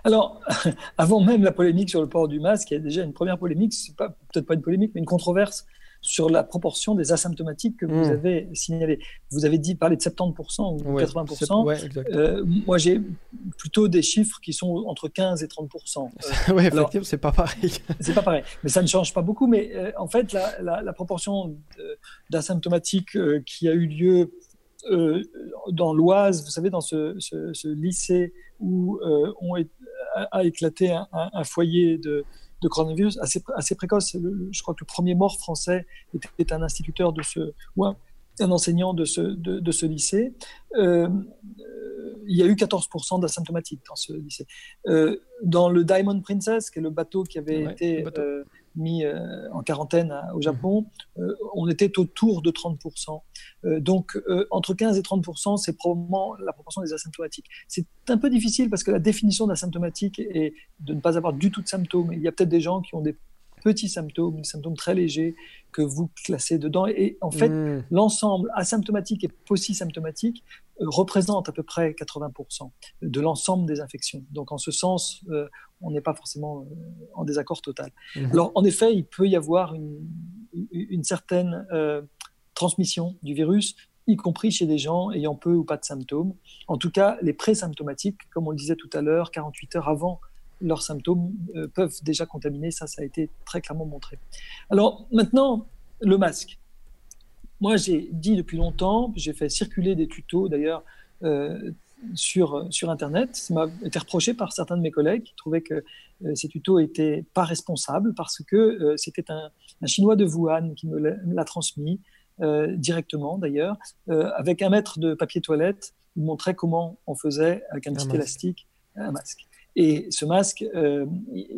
Alors, avant même la polémique sur le port du masque, il y a déjà une première polémique, peut-être pas une polémique, mais une controverse sur la proportion des asymptomatiques que vous hmm. avez signalé. Vous avez dit parler de 70% ou 80%. Euh, moi, j'ai plutôt des chiffres qui sont entre 15 et 30%. oui, effectivement, c'est pas pareil. c'est pas pareil, mais ça ne change pas beaucoup. Mais euh, en fait, la, proportion d'asymptomatiques euh, qui a eu lieu dans l'Oise, vous savez, dans ce, lycée où ont, a, éclaté un foyer de, de coronavirus assez, assez précoce. je crois que le premier mort français était, un instituteur de ce, ou un, enseignant de ce, de, ce lycée. Euh, il y a eu 14% d'asymptomatiques dans ce lycée. Euh, dans le Diamond Princess, qui est le bateau qui avait été euh, mis euh, en quarantaine au Japon, mhm. euh, on était autour de 30%. Euh, donc, entre 15 et 30%, c'est probablement la proportion des asymptomatiques. C'est un peu difficile parce que la définition d'asymptomatique est de ne pas avoir du tout de symptômes. Il y a peut-être des gens qui ont des petits symptômes, des symptômes très légers que vous classez dedans. Et en fait, mmh. l'ensemble asymptomatique et post-symptomatique représente à peu près 80% de l'ensemble des infections. Donc en ce sens, euh, on n'est pas forcément euh, en désaccord total. Mmh. Alors en effet, il peut y avoir une, une certaine transmission du virus y compris chez des gens ayant peu ou pas de symptômes. En tout cas, les présymptomatiques, comme on le disait tout à l'heure, 48 heures avant leurs symptômes euh, peuvent déjà contaminer. Ça, ça a été très clairement montré. Alors maintenant, le masque. Moi, j'ai dit depuis longtemps, j'ai fait circuler des tutos d'ailleurs euh, sur, sur Internet. Ça m'a été reproché par certains de mes collègues qui trouvaient que euh, ces tutos n'étaient pas responsables parce que c'était un, Chinois de Wuhan qui me l'a transmis directement d'ailleurs, avec un mètre de papier toilette. Il montrait comment on faisait avec un petit élastique un masque. Et ce masque, euh,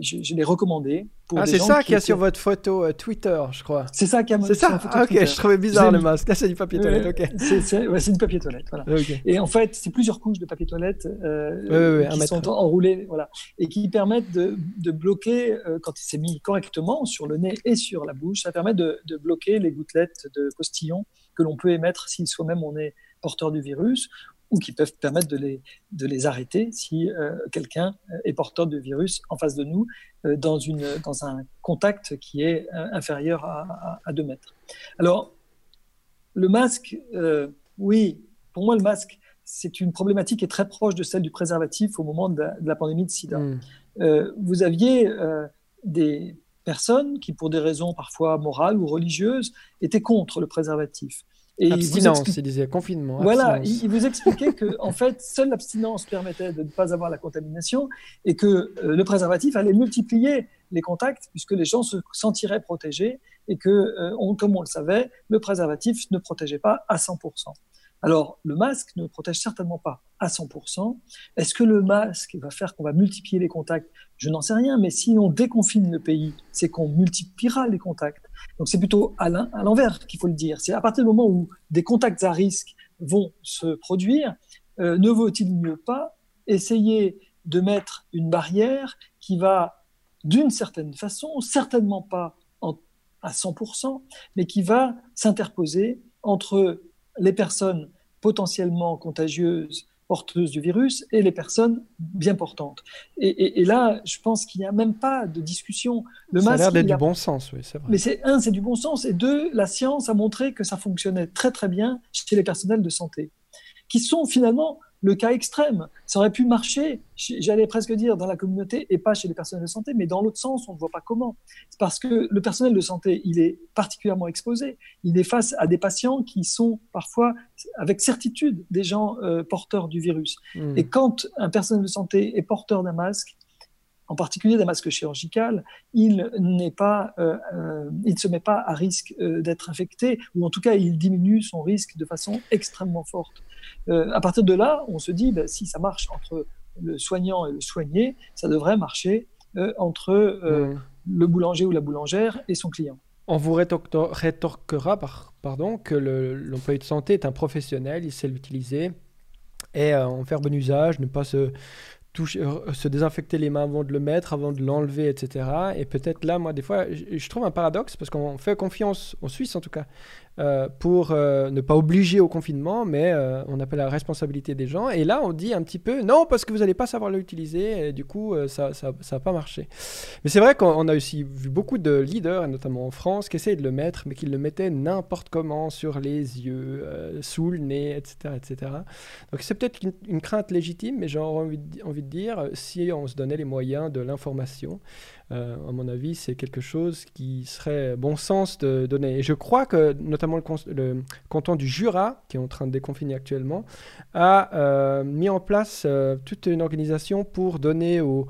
je, l'ai recommé. ah, c'est ça qu'il y a sur votre photo euh, Twitter, je crois. C'est ça qui a C'est ça ah, Ok, je trouvais bizarre le masque. Ah, c'est du papier toilette, ok. C'est du papier toilette, voilà. Et en fait, c'est plusieurs couches de papier toilette euh, qui sont enroulées, voilà, et qui permettent de, de bloquer, quand il s'est mis correctement sur le nez et sur la bouche, ça permet de, de bloquer les gouttelettes de postillon que l'on peut émettre si soi-même on est porteur du virus ou qui peuvent permettre de les, de les arrêter si euh, quelqu'un est porteur de virus en face de nous euh, dans, une, dans un contact qui est euh, inférieur à, à, 2 mètres. Alors, le masque, oui, pour moi, le masque, c'est une problématique qui est très proche de celle du préservatif au moment de la, pandémie de sida. Hmm. vous aviez des personnes qui, pour des raisons parfois morales ou religieuses, étaient contre le préservatif. Et abstinence, il, disait confinement. Voilà, il, vous expliquait que en fait, seule l'abstinence permettait de ne pas avoir la contamination et que euh, le préservatif allait multiplier les contacts puisque les gens se sentiraient protégés et que, euh, on, comme on le savait, le préservatif ne protégeait pas à 100%. Alors, le masque ne protège certainement pas à 100%. Est-ce que le masque va faire qu'on va multiplier les contacts? Je n'en sais rien, mais si on déconfine le pays, c'est qu'on multipliera les contacts. Donc, c'est plutôt à l'envers qu'il faut le dire. C'est à partir du moment où des contacts à risque vont se produire, euh, ne vaut-il mieux pas essayer de mettre une barrière qui va, d'une certaine façon, certainement pas à 100%, mais qui va s'interposer entre les personnes potentiellement contagieuses porteuses du virus et les personnes bien portantes. Et, là, je pense qu'il n'y a même pas de discussion. Le ça a l'air d'être du bon sens, oui, c'est vrai. Mais c'est un, c'est du bon sens, et deux, la science a montré que ça fonctionnait très très bien chez les personnels de santé, qui sont finalement le cas extrême. Ça aurait pu marcher, j'allais presque dire, dans la communauté et pas chez les personnels de santé, mais dans l'autre sens, on ne voit pas comment. C'est parce que le personnel de santé, il est particulièrement exposé. Il est face à des patients qui sont parfois, avec certitude, des gens euh, porteurs du virus. Hmm. Et quand un personnel de santé est porteur d'un masque, en particulier d'un masque chirurgical, il n'est pas, euh, euh, il ne se met pas à risque d'être infecté, ou en tout cas, il diminue son risque de façon extrêmement forte. Euh, à partir de là, on se dit, ben, si ça marche entre le soignant et le soigné, ça devrait marcher entre mmh. le boulanger ou la boulangère et son client. On vous rétorquera pardon, que l'employé de santé est un professionnel, il sait l'utiliser et en faire bon usage, ne pas se euh, se désinfecter les mains avant de le mettre, avant de l'enlever, etc. Et peut-être là, moi, des fois, je, trouve un paradoxe parce qu'on fait confiance, en Suisse en tout cas, euh, pour euh, ne pas obliger au confinement, mais euh, on appelle la responsabilité des gens. Et là, on dit un petit peu non, parce que vous n'allez pas savoir l'utiliser, et du coup, ça n'a ça, pas marché. Mais c'est vrai qu'on a aussi vu beaucoup de leaders, notamment en France, qui essayaient de le mettre, mais qui le mettaient n'importe comment sur les yeux, sous le nez, etc. etc. Donc c'est peut-être une, crainte légitime, mais j'ai envie, envie de dire, si on se donnait les moyens de l'information, à mon avis, c'est quelque chose qui serait bon sens de donner. Et je crois que notamment le, canton du Jura, qui est en train de déconfiner actuellement, a euh, mis en place euh, toute une organisation pour donner aux,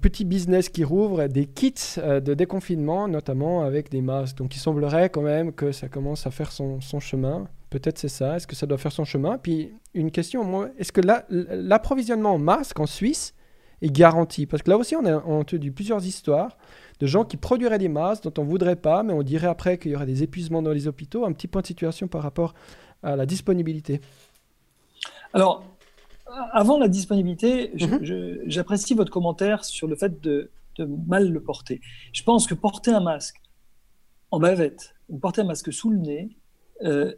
petits business qui rouvrent des kits de déconfinement, notamment avec des masques. Donc il semblerait quand même que ça commence à faire son, chemin. Peut-être c'est ça. Est-ce que ça doit faire son chemin? Puis une question, est-ce que l'approvisionnement en masques en Suisse est garantie. Parce que là aussi, on a entendu plusieurs histoires de gens qui produiraient des masques dont on ne voudrait pas, mais on dirait après qu'il y aurait des épuisements dans les hôpitaux. Un petit point de situation par rapport à la disponibilité. Alors, avant la disponibilité, mhm. j'apprécie votre commentaire sur le fait de, mal le porter. Je pense que porter un masque en bavette ou porter un masque sous le nez, euh,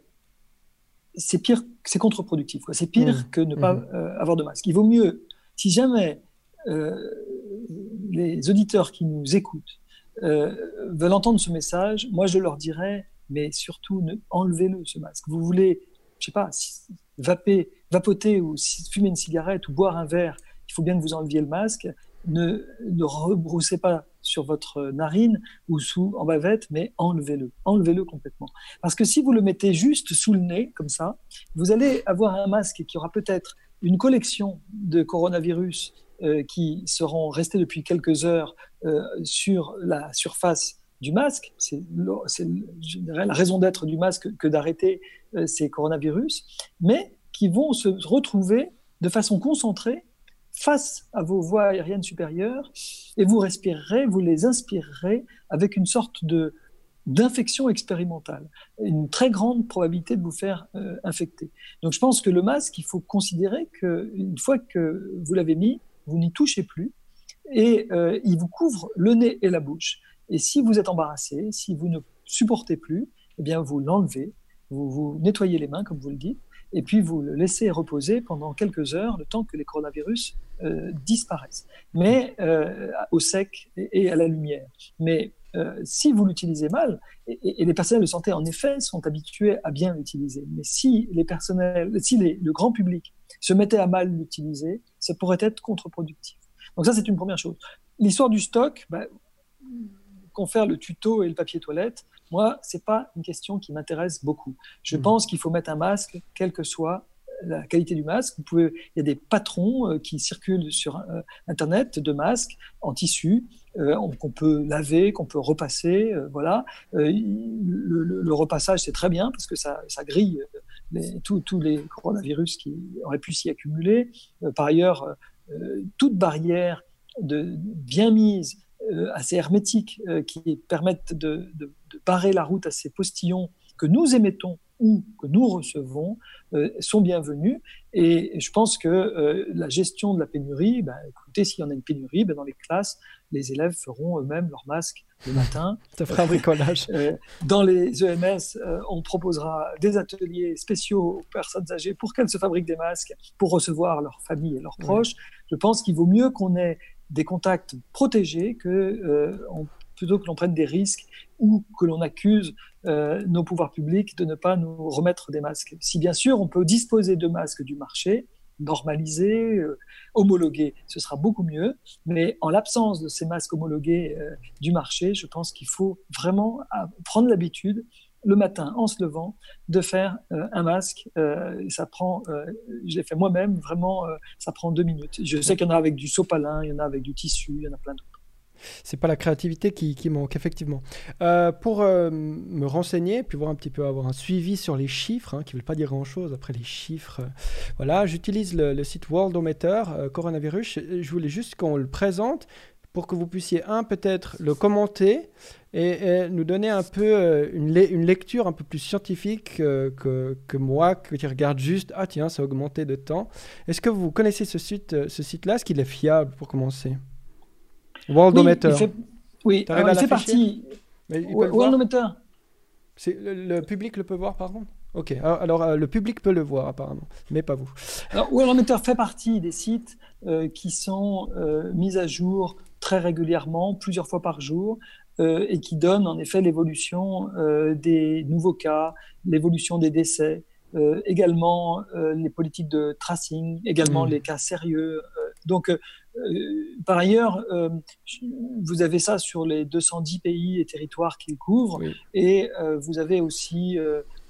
c'est pire, c'est contre-productif. C'est pire mhm. que ne pas mhm. euh, avoir de masque. Il vaut mieux, si jamais les auditeurs qui nous écoutent euh, veulent entendre ce message, moi je leur dirais, mais surtout, enlevez-le ce masque. Vous voulez, je sais pas, vaper, vapoter ou fumer une cigarette ou boire un verre, il faut bien que vous enleviez le masque. Ne, ne rebroussez pas sur votre narine ou sous en bavette, mais enlevez-le, enlevez-le complètement. Parce que si vous le mettez juste sous le nez, comme ça, vous allez avoir un masque qui aura peut-être une collection de coronavirus euh, qui seront restés depuis quelques heures euh, sur la surface du masque. C'est la raison d'être du masque que d'arrêter euh, ces coronavirus, mais qui vont se retrouver de façon concentrée face à vos voies aériennes supérieures et vous respirerez, vous les inspirerez avec une sorte de d'infection expérimentale, une très grande probabilité de vous faire infecter. Donc je pense que le masque, il faut considérer qu'une fois que vous l'avez mis, vous n'y touchez plus, et euh, il vous couvre le nez et la bouche. Et si vous êtes embarrassé, si vous ne supportez plus, eh bien vous l'enlevez, vous nettoyez les mains, comme vous le dites, et puis vous le laissez reposer pendant quelques heures, le temps que les coronavirus euh, disparaissent, mais euh, au sec et, à la lumière. Mais si vous l'utilisez mal, et, les personnels de santé en effet sont habitués à bien l'utiliser, mais si les personnels, si le grand public se mettait à mal l'utiliser, ça pourrait être contre-productif. Donc ça, c'est une première chose. L'histoire du stock, ben, qu'on fait le tuto et le papier toilette, moi, c'est pas une question qui m'intéresse beaucoup. Je mmh. pense qu'il faut mettre un masque, quelle que soit la qualité du masque. Vous pouvez, il y a des patrons euh, qui circulent sur euh, Internet de masques en tissu euh, qu'on peut laver, qu'on peut repasser. voilà. Le, repassage, c'est très bien parce que ça, grille tous les coronavirus qui auraient pu s'y accumuler. Euh, par ailleurs, euh, toute barrière de, bien mise, euh, assez hermétique, qui permettent de, de, barrer la route à ces postillons que nous émettons ou que nous recevons sont bienvenus. Et je pense que la gestion de la pénurie, ben, écoutez, s'il y en a une pénurie, ben, dans les classes, les élèves feront eux-mêmes leur masque le matin. Ça fera un bricolage. Euh, dans les EMS, euh, on proposera des ateliers spéciaux aux personnes âgées pour qu'elles se fabriquent des masques pour recevoir leurs familles et leurs proches. Je pense qu'il vaut mieux qu'on ait des contacts protégés que euh, plutôt que l'on prenne des risques ou que l'on accuse nos pouvoirs publics de ne pas nous remettre des masques. Si bien sûr on peut disposer de masques du marché, normalisé, euh, homologué, ce sera beaucoup mieux. Mais en l'absence de ces masques homologués euh, du marché, je pense qu'il faut vraiment euh, prendre l'habitude le matin en se levant de faire un masque. ça prend, je l'ai fait moi-même, vraiment, ça prend deux minutes. Je sais qu'il y en a avec du sopalin, il y en a avec du tissu, il y en a plein d'autres. C'est pas la créativité qui, qui manque, effectivement. Euh, pour euh, me renseigner, puis voir un petit peu, avoir un suivi sur les chiffres, hein, qui ne veulent pas dire grand-chose après les chiffres, voilà, j'utilise le, site Worldometer, coronavirus. Je voulais juste qu'on le présente pour que vous puissiez, un, peut-être le commenter et, nous donner un peu euh, une, lecture un peu plus scientifique que, que, moi, qui regarde juste, ah tiens, ça a augmenté de temps. Est-ce que vous connaissez ce site, euh, ce site-là? Est-ce qu'il est fiable pour commencer? Worldometer. Oui, il fait, partie. Worldometer. Le, le, public le peut voir, par contre? Ok, alors, euh, le public peut le voir apparemment, mais pas vous. Alors, Worldometer fait partie des sites qui sont mis à jour très régulièrement, plusieurs fois par jour, euh, et qui donne en effet l'évolution euh, des nouveaux cas, l'évolution des décès, euh, également les politiques de tracing, également mmh. les cas sérieux. donc, par ailleurs, vous avez ça sur les 210 pays et territoires qu'il couvre, et vous avez aussi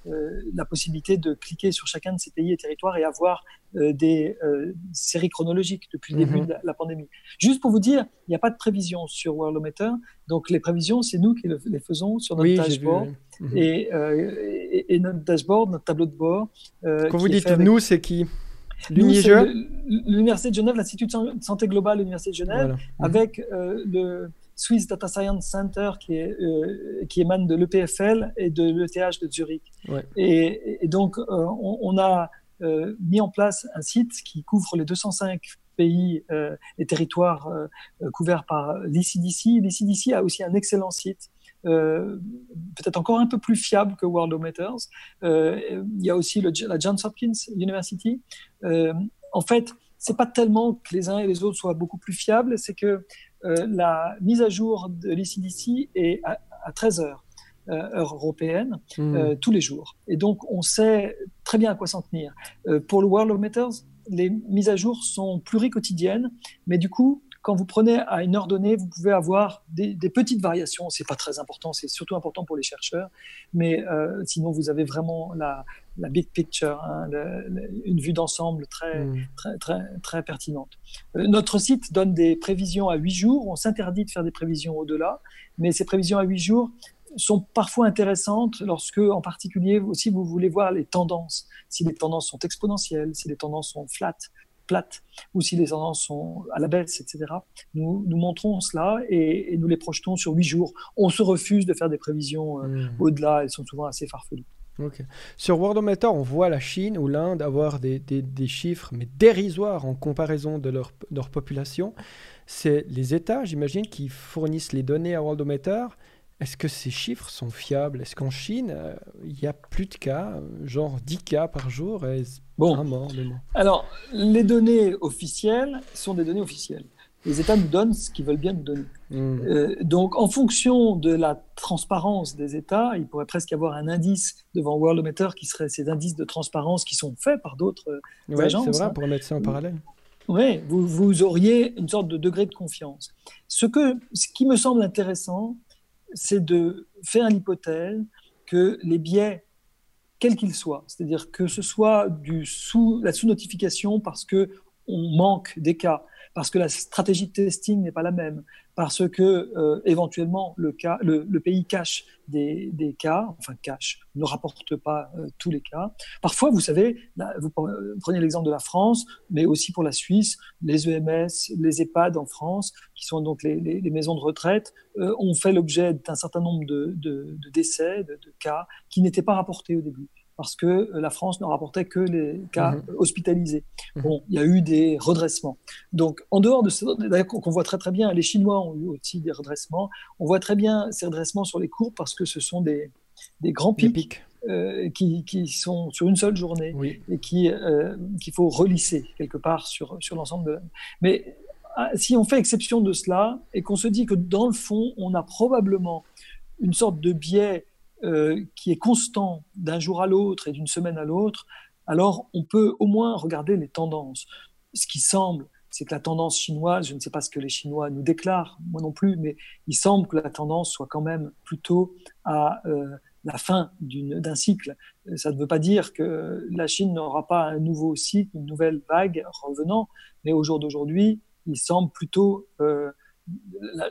euh, la possibilité de cliquer sur chacun de ces pays et territoires et avoir euh, des euh, séries chronologiques depuis le début mhm. de la, pandémie. Juste pour vous dire, il n'y a pas de prévision sur Worldometer. Donc les prévisions, c'est nous qui les faisons sur notre dashboard. Mhm. et, notre dashboard, notre tableau de bord. Quand vous dites nous, c'est qui? L'Université de Genève, l'Institut de santé globale de l'Université de Genève, mhm. avec le Swiss Data Science Center qui, est, euh, qui émane de l'EPFL et de l'ETH de Zurich. Et, donc, euh, on, a euh, mis en place un site qui couvre les 205 pays et territoires couverts par l'ECDC. L'ECDC a aussi un excellent site. Peut-être encore un peu plus fiable que Worldometers. il y a aussi le, la Johns Hopkins University. en fait, c'est pas tellement que les uns et les autres soient beaucoup plus fiables, c'est que euh, la mise à jour de l'ECDC est à, 13 heures, euh, heure européenne, hmm. euh, tous les jours. Et donc, on sait très bien à quoi s'en tenir. pour le World of Meters, les mises à jour sont pluriquotidiennes, mais du coup, quand vous prenez à une heure donnée, vous pouvez avoir des, petites variations. C'est pas très important, c'est surtout important pour les chercheurs, mais euh, sinon vous avez vraiment la, big picture, hein, une vue d'ensemble très, mm. très, très, très pertinente. Euh, notre site donne des prévisions à 8 jours. On s'interdit de faire des prévisions au-delà, mais ces prévisions à 8 jours sont parfois intéressantes lorsque, en particulier, aussi vous voulez voir les tendances. Si les tendances sont exponentielles, si les tendances sont flat, plates ou si les tendances sont à la baisse, etc. Nous, nous montrons cela et, nous les projetons sur huit jours. On se refuse de faire des prévisions euh, hmm. au-delà, elles sont souvent assez farfelues. Sur Worldometer, on voit la Chine ou l'Inde avoir des, des, chiffres mais dérisoires en comparaison de leur, leur population. C'est les États, j'imagine, qui fournissent les données à Worldometer est-ce que ces chiffres sont fiables? Est-ce qu'en Chine, euh, il y a plus de cas, euh, genre 10 cas par jour et Bon, mort, alors les données officielles sont des données officielles. Les États nous donnent ce qu'ils veulent bien nous donner. Hmm. Euh, donc, en fonction de la transparence des États, il pourrait presque y avoir un indice devant Worldometer qui serait ces indices de transparence qui sont faits par d'autres ouais, agences. C'est vrai, hein. pour mettre ça en parallèle. Oui, vous, vous, auriez une sorte de degré de confiance. Ce, que, ce qui me semble intéressant, c'est de faire l'hypothèse que les biais, quels qu'ils soient, c'est-à-dire que ce soit du sous, la sous-notification parce que on manque des cas, parce que la stratégie de testing n'est pas la même, parce que euh, éventuellement le, pays cache des, cas, enfin cache, ne rapporte pas euh, tous les cas. Parfois, vous savez, vous prenez l'exemple de la France, mais aussi pour la Suisse, les EMS, les EHPAD en France, qui sont donc les, maisons de retraite, euh, ont fait l'objet d'un certain nombre de, décès, de, cas, qui n'étaient pas rapportés au début parce que la France ne rapportait que les cas mhm. hospitalisés. Mhm. Bon, il y a eu des redressements. Donc, en dehors de ce, d'ailleurs, qu'on voit très très bien, les Chinois ont eu aussi des redressements. On voit très bien ces redressements sur les courbes parce que ce sont des, des grands pics. Euh, qui, qui, sont sur une seule journée et qui euh, qu'il faut relisser quelque part sur, sur l'ensemble de Mais ah, si on fait exception de cela et qu'on se dit que dans le fond, on a probablement une sorte de biais euh, qui est constant d'un jour à l'autre et d'une semaine à l'autre, alors on peut au moins regarder les tendances. Ce qui semble, c'est que la tendance chinoise, je ne sais pas ce que les Chinois nous déclarent, moi non plus, mais il semble que la tendance soit quand même plutôt à euh, la fin d'un cycle. Ça ne veut pas dire que la Chine n'aura pas un nouveau cycle, une nouvelle vague revenant, mais au jour d'aujourd'hui, il semble plutôt euh,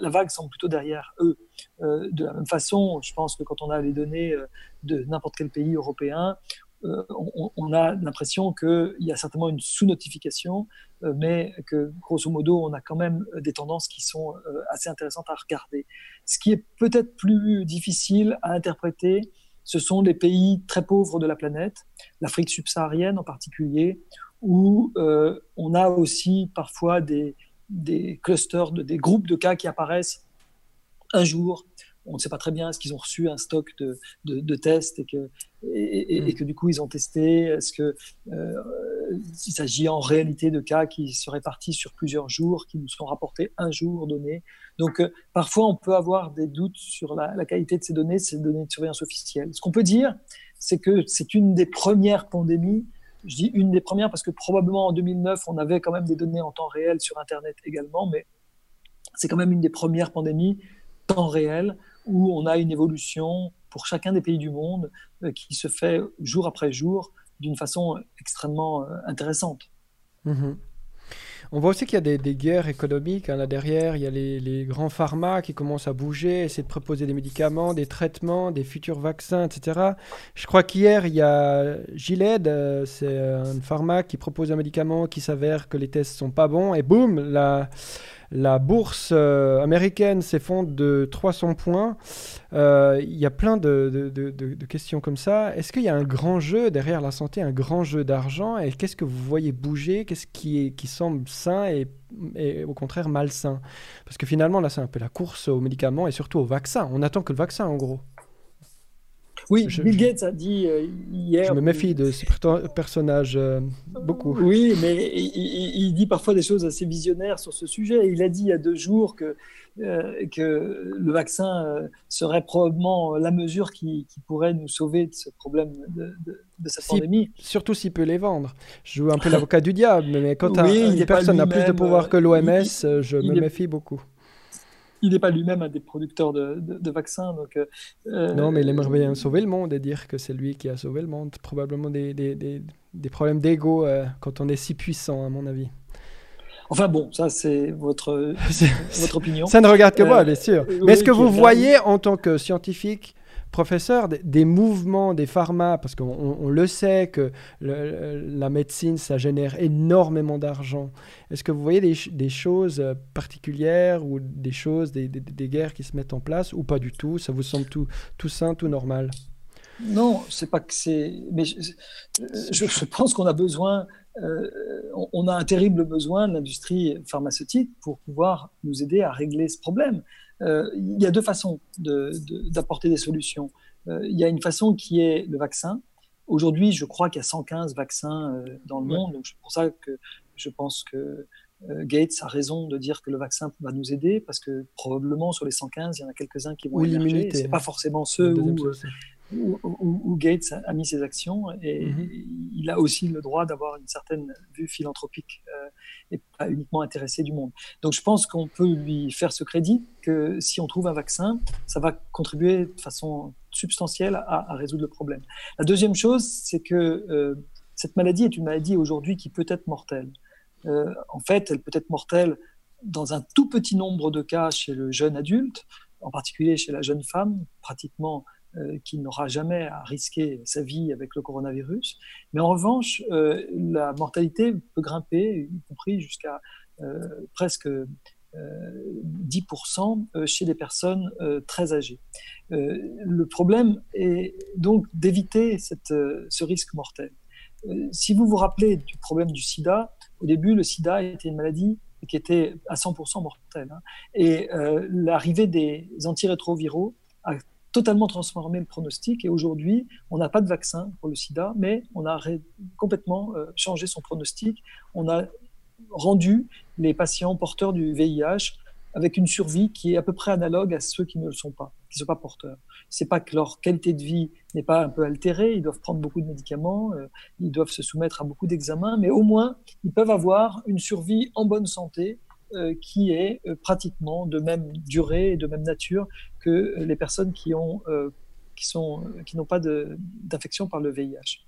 la, vague semble plutôt derrière eux. de la même façon, je pense que quand on a les données de n'importe quel pays européen, on, a l'impression qu'il y a certainement une sous-notification, mais que grosso modo, on a quand même des tendances qui sont assez intéressantes à regarder. Ce qui est peut-être plus difficile à interpréter, ce sont les pays très pauvres de la planète, l'Afrique subsaharienne en particulier, où euh, on a aussi parfois des, des clusters, de, des groupes de cas qui apparaissent un jour. On ne sait pas très bien, est-ce qu'ils ont reçu un stock de, de, tests et que, et, et, mm. que du coup ils ont testé Est-ce qu'il euh, s'agit en réalité de cas qui se répartissent sur plusieurs jours, qui nous sont rapportés un jour donné Donc euh, parfois on peut avoir des doutes sur la, la, qualité de ces données, ces données de surveillance officielles. Ce qu'on peut dire, c'est que c'est une des premières pandémies je dis une des premières parce que probablement en 2009, on avait quand même des données en temps réel sur Internet également, mais c'est quand même une des premières pandémies temps réel où on a une évolution pour chacun des pays du monde euh, qui se fait jour après jour d'une façon extrêmement euh, intéressante. Mmh on voit aussi qu'il y a des, guerres économiques hein, là derrière. Il y a les, grands pharma qui commencent à bouger, essayer de proposer des médicaments, des traitements, des futurs vaccins, etc. Je crois qu'hier, il y a Gilead, euh, c'est un pharma qui propose un médicament qui s'avère que les tests sont pas bons et boum, la bourse euh, américaine s'effondre de 300 points. Euh, il y a plein de, questions comme ça. Est-ce qu'il y a un grand jeu derrière la santé, un grand jeu d'argent? Et qu'est-ce que vous voyez bouger? Qu'est-ce qui, semble sain et, et, au contraire malsain? Parce que finalement, là, c'est un peu la course aux médicaments et surtout aux vaccins. On attend que le vaccin, en gros. Oui, Bill Gates a dit euh, hier. Je me méfie de ce personnage euh, beaucoup. Oui, mais il, dit parfois des choses assez visionnaires sur ce sujet. Il a dit il y a deux jours que, euh, que le vaccin serait probablement la mesure qui, pourrait nous sauver de ce problème de, de, cette pandémie. Surtout s'il peut les vendre. Je joue un peu l'avocat du diable, mais quand une personne a plus de pouvoir que l'OMS, je me méfie beaucoup il n'est pas lui-même un des producteurs de, vaccins. Donc, euh, non, mais il aimerait bien sauver le monde et dire que c'est lui qui a sauvé le monde. Probablement des, des, des, problèmes d'ego euh, quand on est si puissant, à mon avis. Enfin bon, ça c'est votre, votre opinion. Ça ne regarde que moi, euh, bien sûr. Mais est-ce que vous voyez en tant que scientifique professeur, des, mouvements des pharma, parce qu'on le sait que la médecine, ça génère énormément d'argent. Est-ce que vous voyez des, choses particulières ou des choses, des, guerres qui se mettent en place ou pas du tout? Ça vous semble tout, tout sain, tout normal? Non, c'est pas que c'est. Mais je, pense qu'on a besoin. Euh, on a un terrible besoin de l'industrie pharmaceutique pour pouvoir nous aider à régler ce problème. Euh, il y a deux façons d'apporter des solutions. Euh, il y a une façon qui est le vaccin. Aujourd'hui, je crois qu'il y a 115 vaccins euh, dans le monde, donc c'est pour ça que je pense que Gates a raison de dire que le vaccin va nous aider parce que probablement sur les 115, il y en a quelques-uns qui vont émerger. C'est pas forcément ceux où, où, Gates a mis ses actions et mhm. il a aussi le droit d'avoir une certaine vue philanthropique euh, et pas uniquement intéressé du monde. Donc je pense qu'on peut lui faire ce crédit que si on trouve un vaccin, ça va contribuer de façon substantielle à, résoudre le problème. La deuxième chose, c'est que euh, cette maladie est une maladie aujourd'hui qui peut être mortelle. Euh, en fait, elle peut être mortelle dans un tout petit nombre de cas chez le jeune adulte, en particulier chez la jeune femme, pratiquement euh, qui n'aura jamais à risquer sa vie avec le coronavirus. Mais en revanche, euh, la mortalité peut grimper, y compris jusqu'à euh, presque 10% chez des personnes très âgées. le problème est donc d'éviter ce risque mortel. si vous vous rappelez du problème du sida, au début, le sida était une maladie qui était à 100% mortelle. Hein. et l'arrivée des antirétroviraux a totalement transformé le pronostic. Et aujourd'hui, on n'a pas de vaccin pour le sida, mais on a complètement euh, changé son pronostic. On a rendu les patients porteurs du VIH avec une survie qui est à peu près analogue à ceux qui ne le sont pas, qui ne sont pas porteurs. C'est pas que leur qualité de vie n'est pas un peu altérée, ils doivent prendre beaucoup de médicaments, euh, ils doivent se soumettre à beaucoup d'examens, mais au moins ils peuvent avoir une survie en bonne santé qui est euh, pratiquement de même durée et de même nature que les personnes qui ont euh, qui sont qui n'ont pas d'infection par le VIH.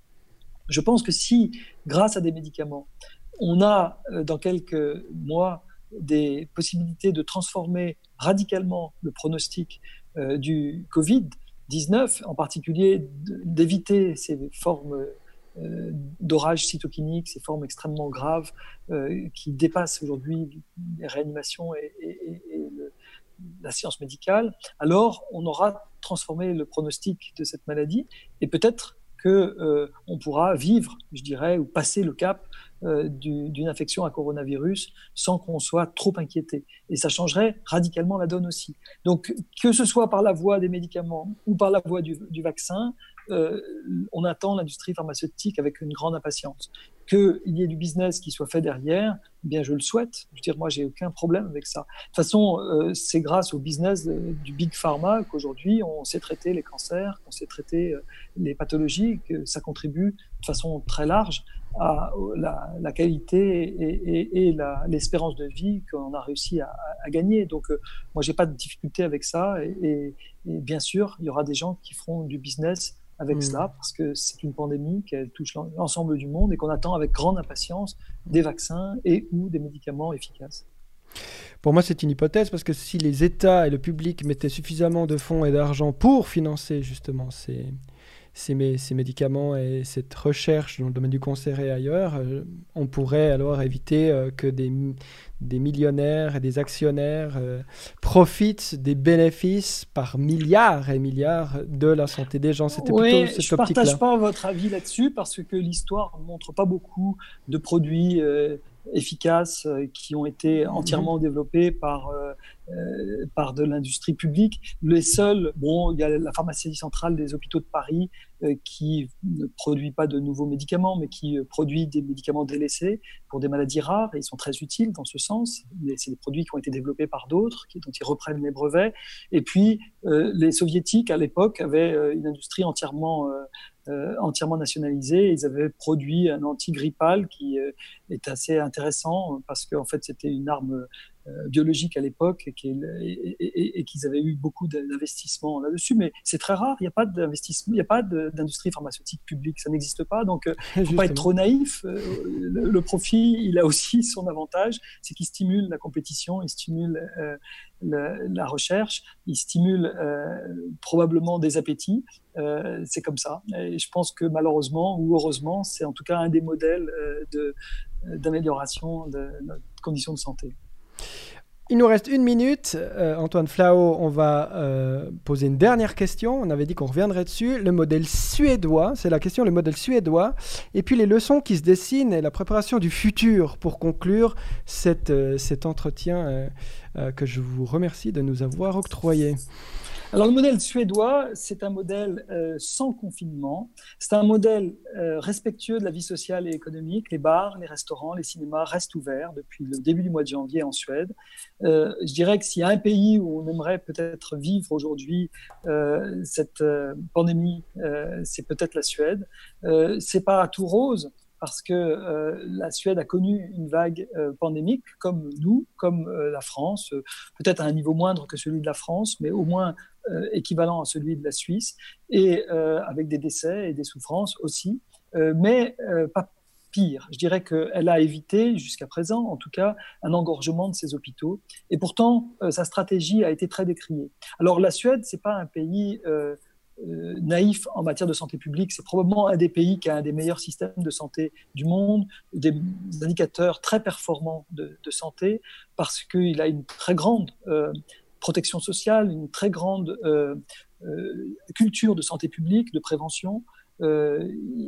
Je pense que si, grâce à des médicaments, on a dans quelques mois des possibilités de transformer radicalement le pronostic du Covid-19, en particulier d'éviter ces formes d'orage cytokinique, ces formes extrêmement graves qui dépassent aujourd'hui les réanimations et, la science médicale, alors on aura transformé le pronostic de cette maladie et peut-être qu'on euh, pourra vivre, je dirais, ou passer le cap euh, d'une infection à coronavirus sans qu'on soit trop inquiété. Et ça changerait radicalement la donne aussi. Donc, que ce soit par la voie des médicaments ou par la voie du, vaccin, euh, on attend l'industrie pharmaceutique avec une grande impatience. Qu'il y ait du business qui soit fait derrière, eh bien je le souhaite. Je veux dire, moi, j'ai aucun problème avec ça. De toute façon, euh, c'est grâce au business du big pharma qu'aujourd'hui, on sait traiter les cancers, qu'on sait traiter euh, les pathologies, que ça contribue de façon très large à la, qualité et, l'espérance de vie qu'on a réussi à, gagner. Donc, euh, moi, j'ai pas de difficulté avec ça. Et, bien sûr, il y aura des gens qui feront du business avec hmm. cela, parce que c'est une pandémie qui touche l'ensemble du monde et qu'on attend avec grande impatience des vaccins et ou des médicaments efficaces. Pour moi, c'est une hypothèse parce que si les États et le public mettaient suffisamment de fonds et d'argent pour financer justement ces, ces, ces, médicaments et cette recherche dans le domaine du cancer et ailleurs, euh, on pourrait alors éviter euh, que des, des, millionnaires et des actionnaires euh, profitent des bénéfices par milliards et milliards de la santé des gens. C'était plutôt cette Je ne partage pas votre avis là-dessus parce que l'histoire ne montre pas beaucoup de produits efficaces qui ont été mhm. entièrement développés par euh, par de l'industrie publique. Les seuls, bon, il y a la pharmacie centrale des hôpitaux de Paris euh, qui ne produit pas de nouveaux médicaments, mais qui euh, produit des médicaments délaissés pour des maladies rares, et ils sont très utiles dans ce sens. C'est des produits qui ont été développés par d'autres, dont ils reprennent les brevets. Et puis, les soviétiques, à l'époque, avaient une industrie entièrement entièrement nationalisée. Ils avaient produit un antigrippal qui est assez intéressant parce qu'en fait c'était une arme biologique à l'époque et, qu'ils avaient eu beaucoup d'investissements là-dessus. Mais c'est très rare, il n'y a pas d'investissement, il n'y a pas d'industrie pharmaceutique publique, ça n'existe pas. Donc, il euh, ne faut pas être trop naïf. Euh, le, profit, il a aussi son avantage, c'est qu'il stimule la compétition, il stimule la recherche, il stimule probablement des appétits. c'est comme ça. Et je pense que malheureusement ou heureusement, c'est en tout cas un des modèles d'amélioration de, de notre condition de santé. Il nous reste une minute. Euh, Antoine Flao, on va euh, poser une dernière question. On avait dit qu'on reviendrait dessus. Le modèle suédois, c'est la question, le modèle suédois. Et puis les leçons qui se dessinent et la préparation du futur pour conclure euh, cet entretien que je vous remercie de nous avoir octroyé. Alors le modèle suédois, c'est un modèle euh, sans confinement, c'est un modèle euh, respectueux de la vie sociale et économique. Les bars, les restaurants, les cinémas restent ouverts depuis le début du mois de janvier en Suède. Euh, je dirais que s'il y a un pays où on aimerait peut-être vivre aujourd'hui cette pandémie, c'est peut-être la Suède. c'est pas tout rose parce que euh, la Suède a connu une vague euh, pandémique comme nous, comme euh, la France, peut-être à un niveau moindre que celui de la France, mais au moins équivalent à celui de la Suisse, et avec des décès et des souffrances aussi, mais pas pire. Je dirais qu'elle a évité, jusqu'à présent en tout cas, un engorgement de ses hôpitaux, et pourtant sa stratégie a été très décriée. Alors la Suède, c'est pas un pays naïf en matière de santé publique. C'est probablement un des pays qui a un des meilleurs systèmes de santé du monde, des indicateurs très performants de, santé, parce qu'il a une très grande euh, protection sociale, une très grande euh, culture de santé publique, de prévention.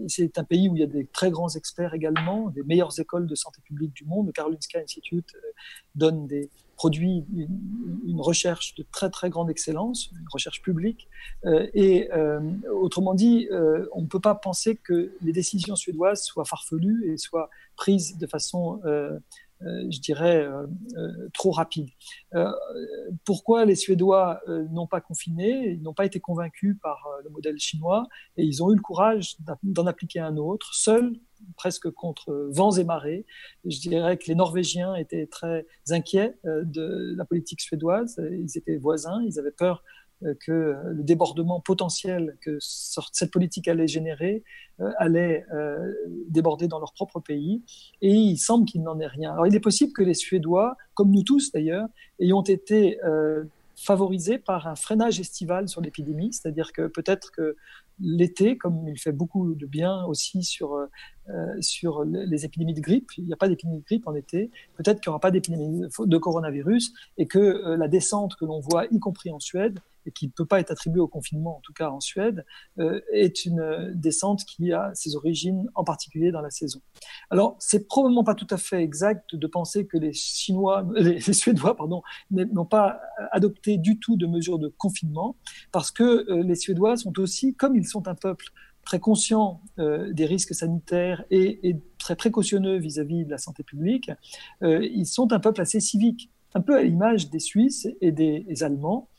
c'est un pays où il y a des très grands experts également, des meilleures écoles de santé publique du monde. Le Karolinska Institute donne des, produit une, recherche de très très grande excellence, une recherche publique. Euh, et euh, autrement dit, euh, on ne peut pas penser que les décisions suédoises soient farfelues et soient prises de façon, je dirais, trop rapide. pourquoi les Suédois n'ont pas confiné? Ils n'ont pas été convaincus par le modèle chinois et ils ont eu le courage d'en appliquer un autre, seuls presque contre vents et marées. Je dirais que les Norvégiens étaient très inquiets euh, de la politique suédoise. Ils étaient voisins, ils avaient peur que le débordement potentiel que cette politique allait générer allait déborder dans leur propre pays. Et il semble qu'il n'en est rien. Alors il est possible que les Suédois, comme nous tous d'ailleurs, ayant été favorisés par un freinage estival sur l'épidémie, c'est-à-dire que peut-être que l'été, comme il fait beaucoup de bien aussi sur, euh, euh, sur les épidémies de grippe. Il n'y a pas d'épidémie de grippe en été. Peut-être qu'il n'y aura pas d'épidémie de coronavirus et que euh, la descente que l'on voit, y compris en Suède, et qui ne peut pas être attribuée au confinement, en tout cas en Suède, est une descente qui a ses origines en particulier dans la saison. Alors, c'est probablement pas tout à fait exact de penser que les Suédois, n'ont pas adopté du tout de mesures de confinement, parce que les Suédois sont aussi, comme ils sont un peuple très conscients euh, des risques sanitaires et, très précautionneux vis-à-vis de la santé publique, euh, ils sont un peuple assez civique, un peu à l'image des Suisses et des, Allemands, euh,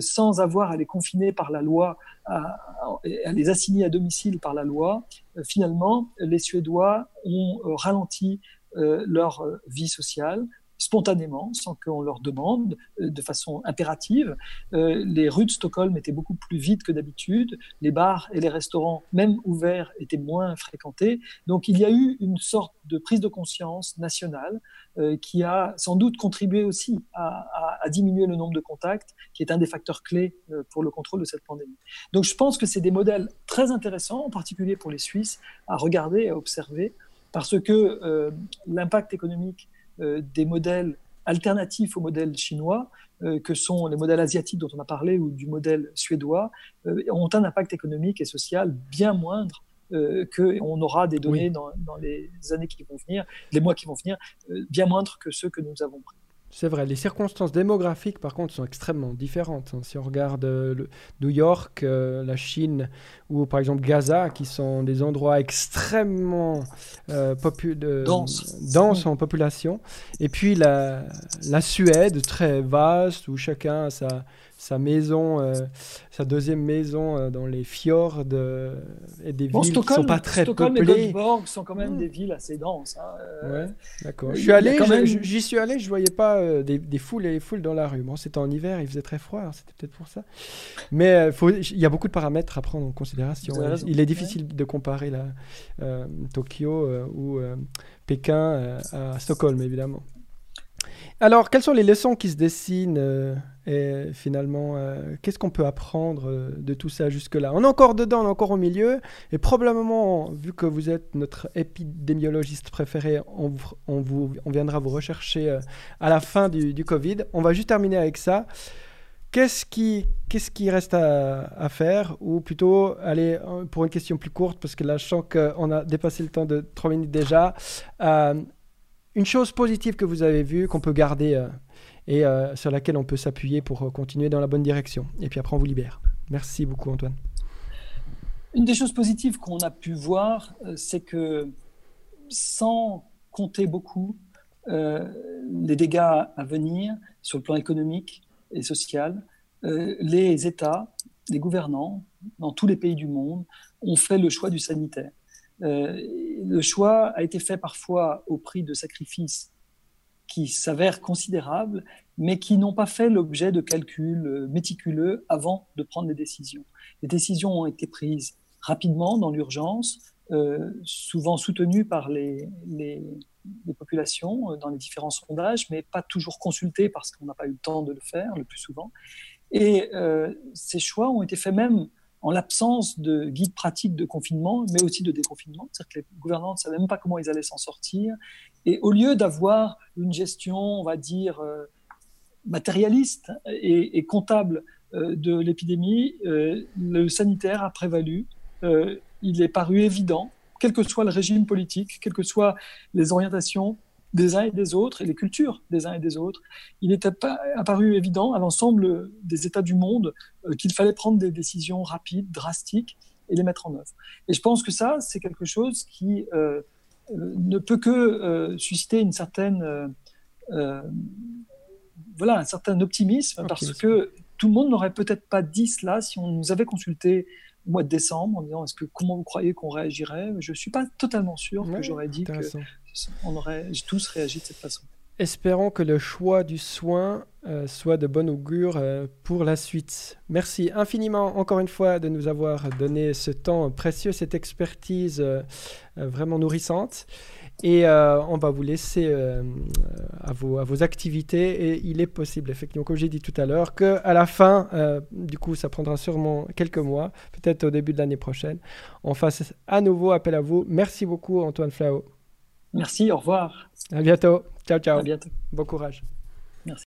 sans avoir à les confiner par la loi, à, les assigner à domicile par la loi. finalement, les Suédois ont ralenti leur vie sociale, spontanément, sans qu'on leur demande, euh, de façon impérative. Euh, les rues de Stockholm étaient beaucoup plus vides que d'habitude. Les bars et les restaurants, même ouverts, étaient moins fréquentés. Donc il y a eu une sorte de prise de conscience nationale euh, qui a sans doute contribué aussi à, diminuer le nombre de contacts, qui est un des facteurs clés pour le contrôle de cette pandémie. Donc je pense que c'est des modèles très intéressants, en particulier pour les Suisses, à regarder et à observer, parce que l'impact économique des modèles alternatifs au modèle chinois, euh, que sont les modèles asiatiques dont on a parlé ou du modèle suédois, euh, ont un impact économique et social bien moindre qu'on aura des données dans, dans, les années qui vont venir, les mois qui vont venir, bien moindres que ceux que nous avons pris. C'est vrai, les circonstances démographiques, par contre, sont extrêmement différentes. Hein. Si on regarde euh, New York, euh, la Chine ou par exemple Gaza, qui sont des endroits extrêmement euh, denses en population, et puis la, la Suède, très vaste, où chacun a sa, sa maison, euh, sa deuxième maison euh, dans les fjords euh, et des villes qui qui sont pas très Stockholm peuplées. et Göteborg sont quand même des villes assez denses. Hein, ouais, d'accord. Je suis allé, j'y suis allé, je voyais pas des, des, foules et des foules dans la rue. Bon, c'était en hiver, il faisait très froid, c'était peut-être pour ça. Mais il y a beaucoup de paramètres à prendre en considération. Il est difficile de comparer la, Tokyo ou Pékin à Stockholm, évidemment. Alors, quelles sont les leçons qui se dessinent euh, et finalement, euh, qu'est-ce qu'on peut apprendre euh, de tout ça jusque-là? On est encore dedans, on est encore au milieu, et probablement, vu que vous êtes notre épidémiologiste préféré, on, viendra vous rechercher à la fin du, Covid. On va juste terminer avec ça. Qu'est-ce qui, reste à, faire? Ou plutôt, aller pour une question plus courte, parce que là, je sens qu'on a dépassé le temps de 3 minutes déjà une chose positive que vous avez vue, qu'on peut garder euh, et euh, sur laquelle on peut s'appuyer pour euh, continuer dans la bonne direction. Et puis après, on vous libère. Merci beaucoup, Antoine. Une des choses positives qu'on a pu voir, c'est que sans compter beaucoup les dégâts à venir sur le plan économique et social, les États, les gouvernants dans tous les pays du monde ont fait le choix du sanitaire. Euh, le choix a été fait parfois au prix de sacrifices qui s'avèrent considérables, mais qui n'ont pas fait l'objet de calculs euh, méticuleux avant de prendre les décisions. Les décisions ont été prises rapidement, dans l'urgence, euh, souvent soutenues par les, populations dans les différents sondages, mais pas toujours consultées parce qu'on n'a pas eu le temps de le faire le plus souvent. Et euh, ces choix ont été faits même en l'absence de guides pratiques de confinement, mais aussi de déconfinement. C'est-à-dire que les gouvernants ne savaient même pas comment ils allaient s'en sortir. Et au lieu d'avoir une gestion, on va dire, euh, matérialiste et, comptable euh, de l'épidémie, euh, le sanitaire a prévalu. il est paru évident, quel que soit le régime politique, quelles que soient les orientations, des uns et des autres et les cultures des uns et des autres, il est apparu évident à l'ensemble des États du monde qu'il fallait prendre des décisions rapides, drastiques et les mettre en œuvre. Et je pense que ça, c'est quelque chose qui ne peut que susciter une certaine, voilà, un certain optimisme, parce que tout le monde n'aurait peut-être pas dit cela si on nous avait consulté au mois de décembre en disant est-ce que comment vous croyez qu'on réagirait? Je ne suis pas totalement sûr que j'aurais dit que on aurait tous réagi de cette façon. Espérons que le choix du soin soit de bon augure pour la suite. Merci infiniment encore une fois de nous avoir donné ce temps précieux, cette expertise vraiment nourrissante. Et euh, on va vous laisser euh, à, vos, à, vos, activités. Et il est possible, effectivement, comme j'ai dit tout à l'heure, qu'à la fin, euh, du coup, ça prendra sûrement quelques mois, peut-être au début de l'année prochaine, on fasse à nouveau appel à vous. Merci beaucoup, Antoine Flao. Merci, au revoir. À bientôt. Ciao, ciao. À bientôt. Bon courage.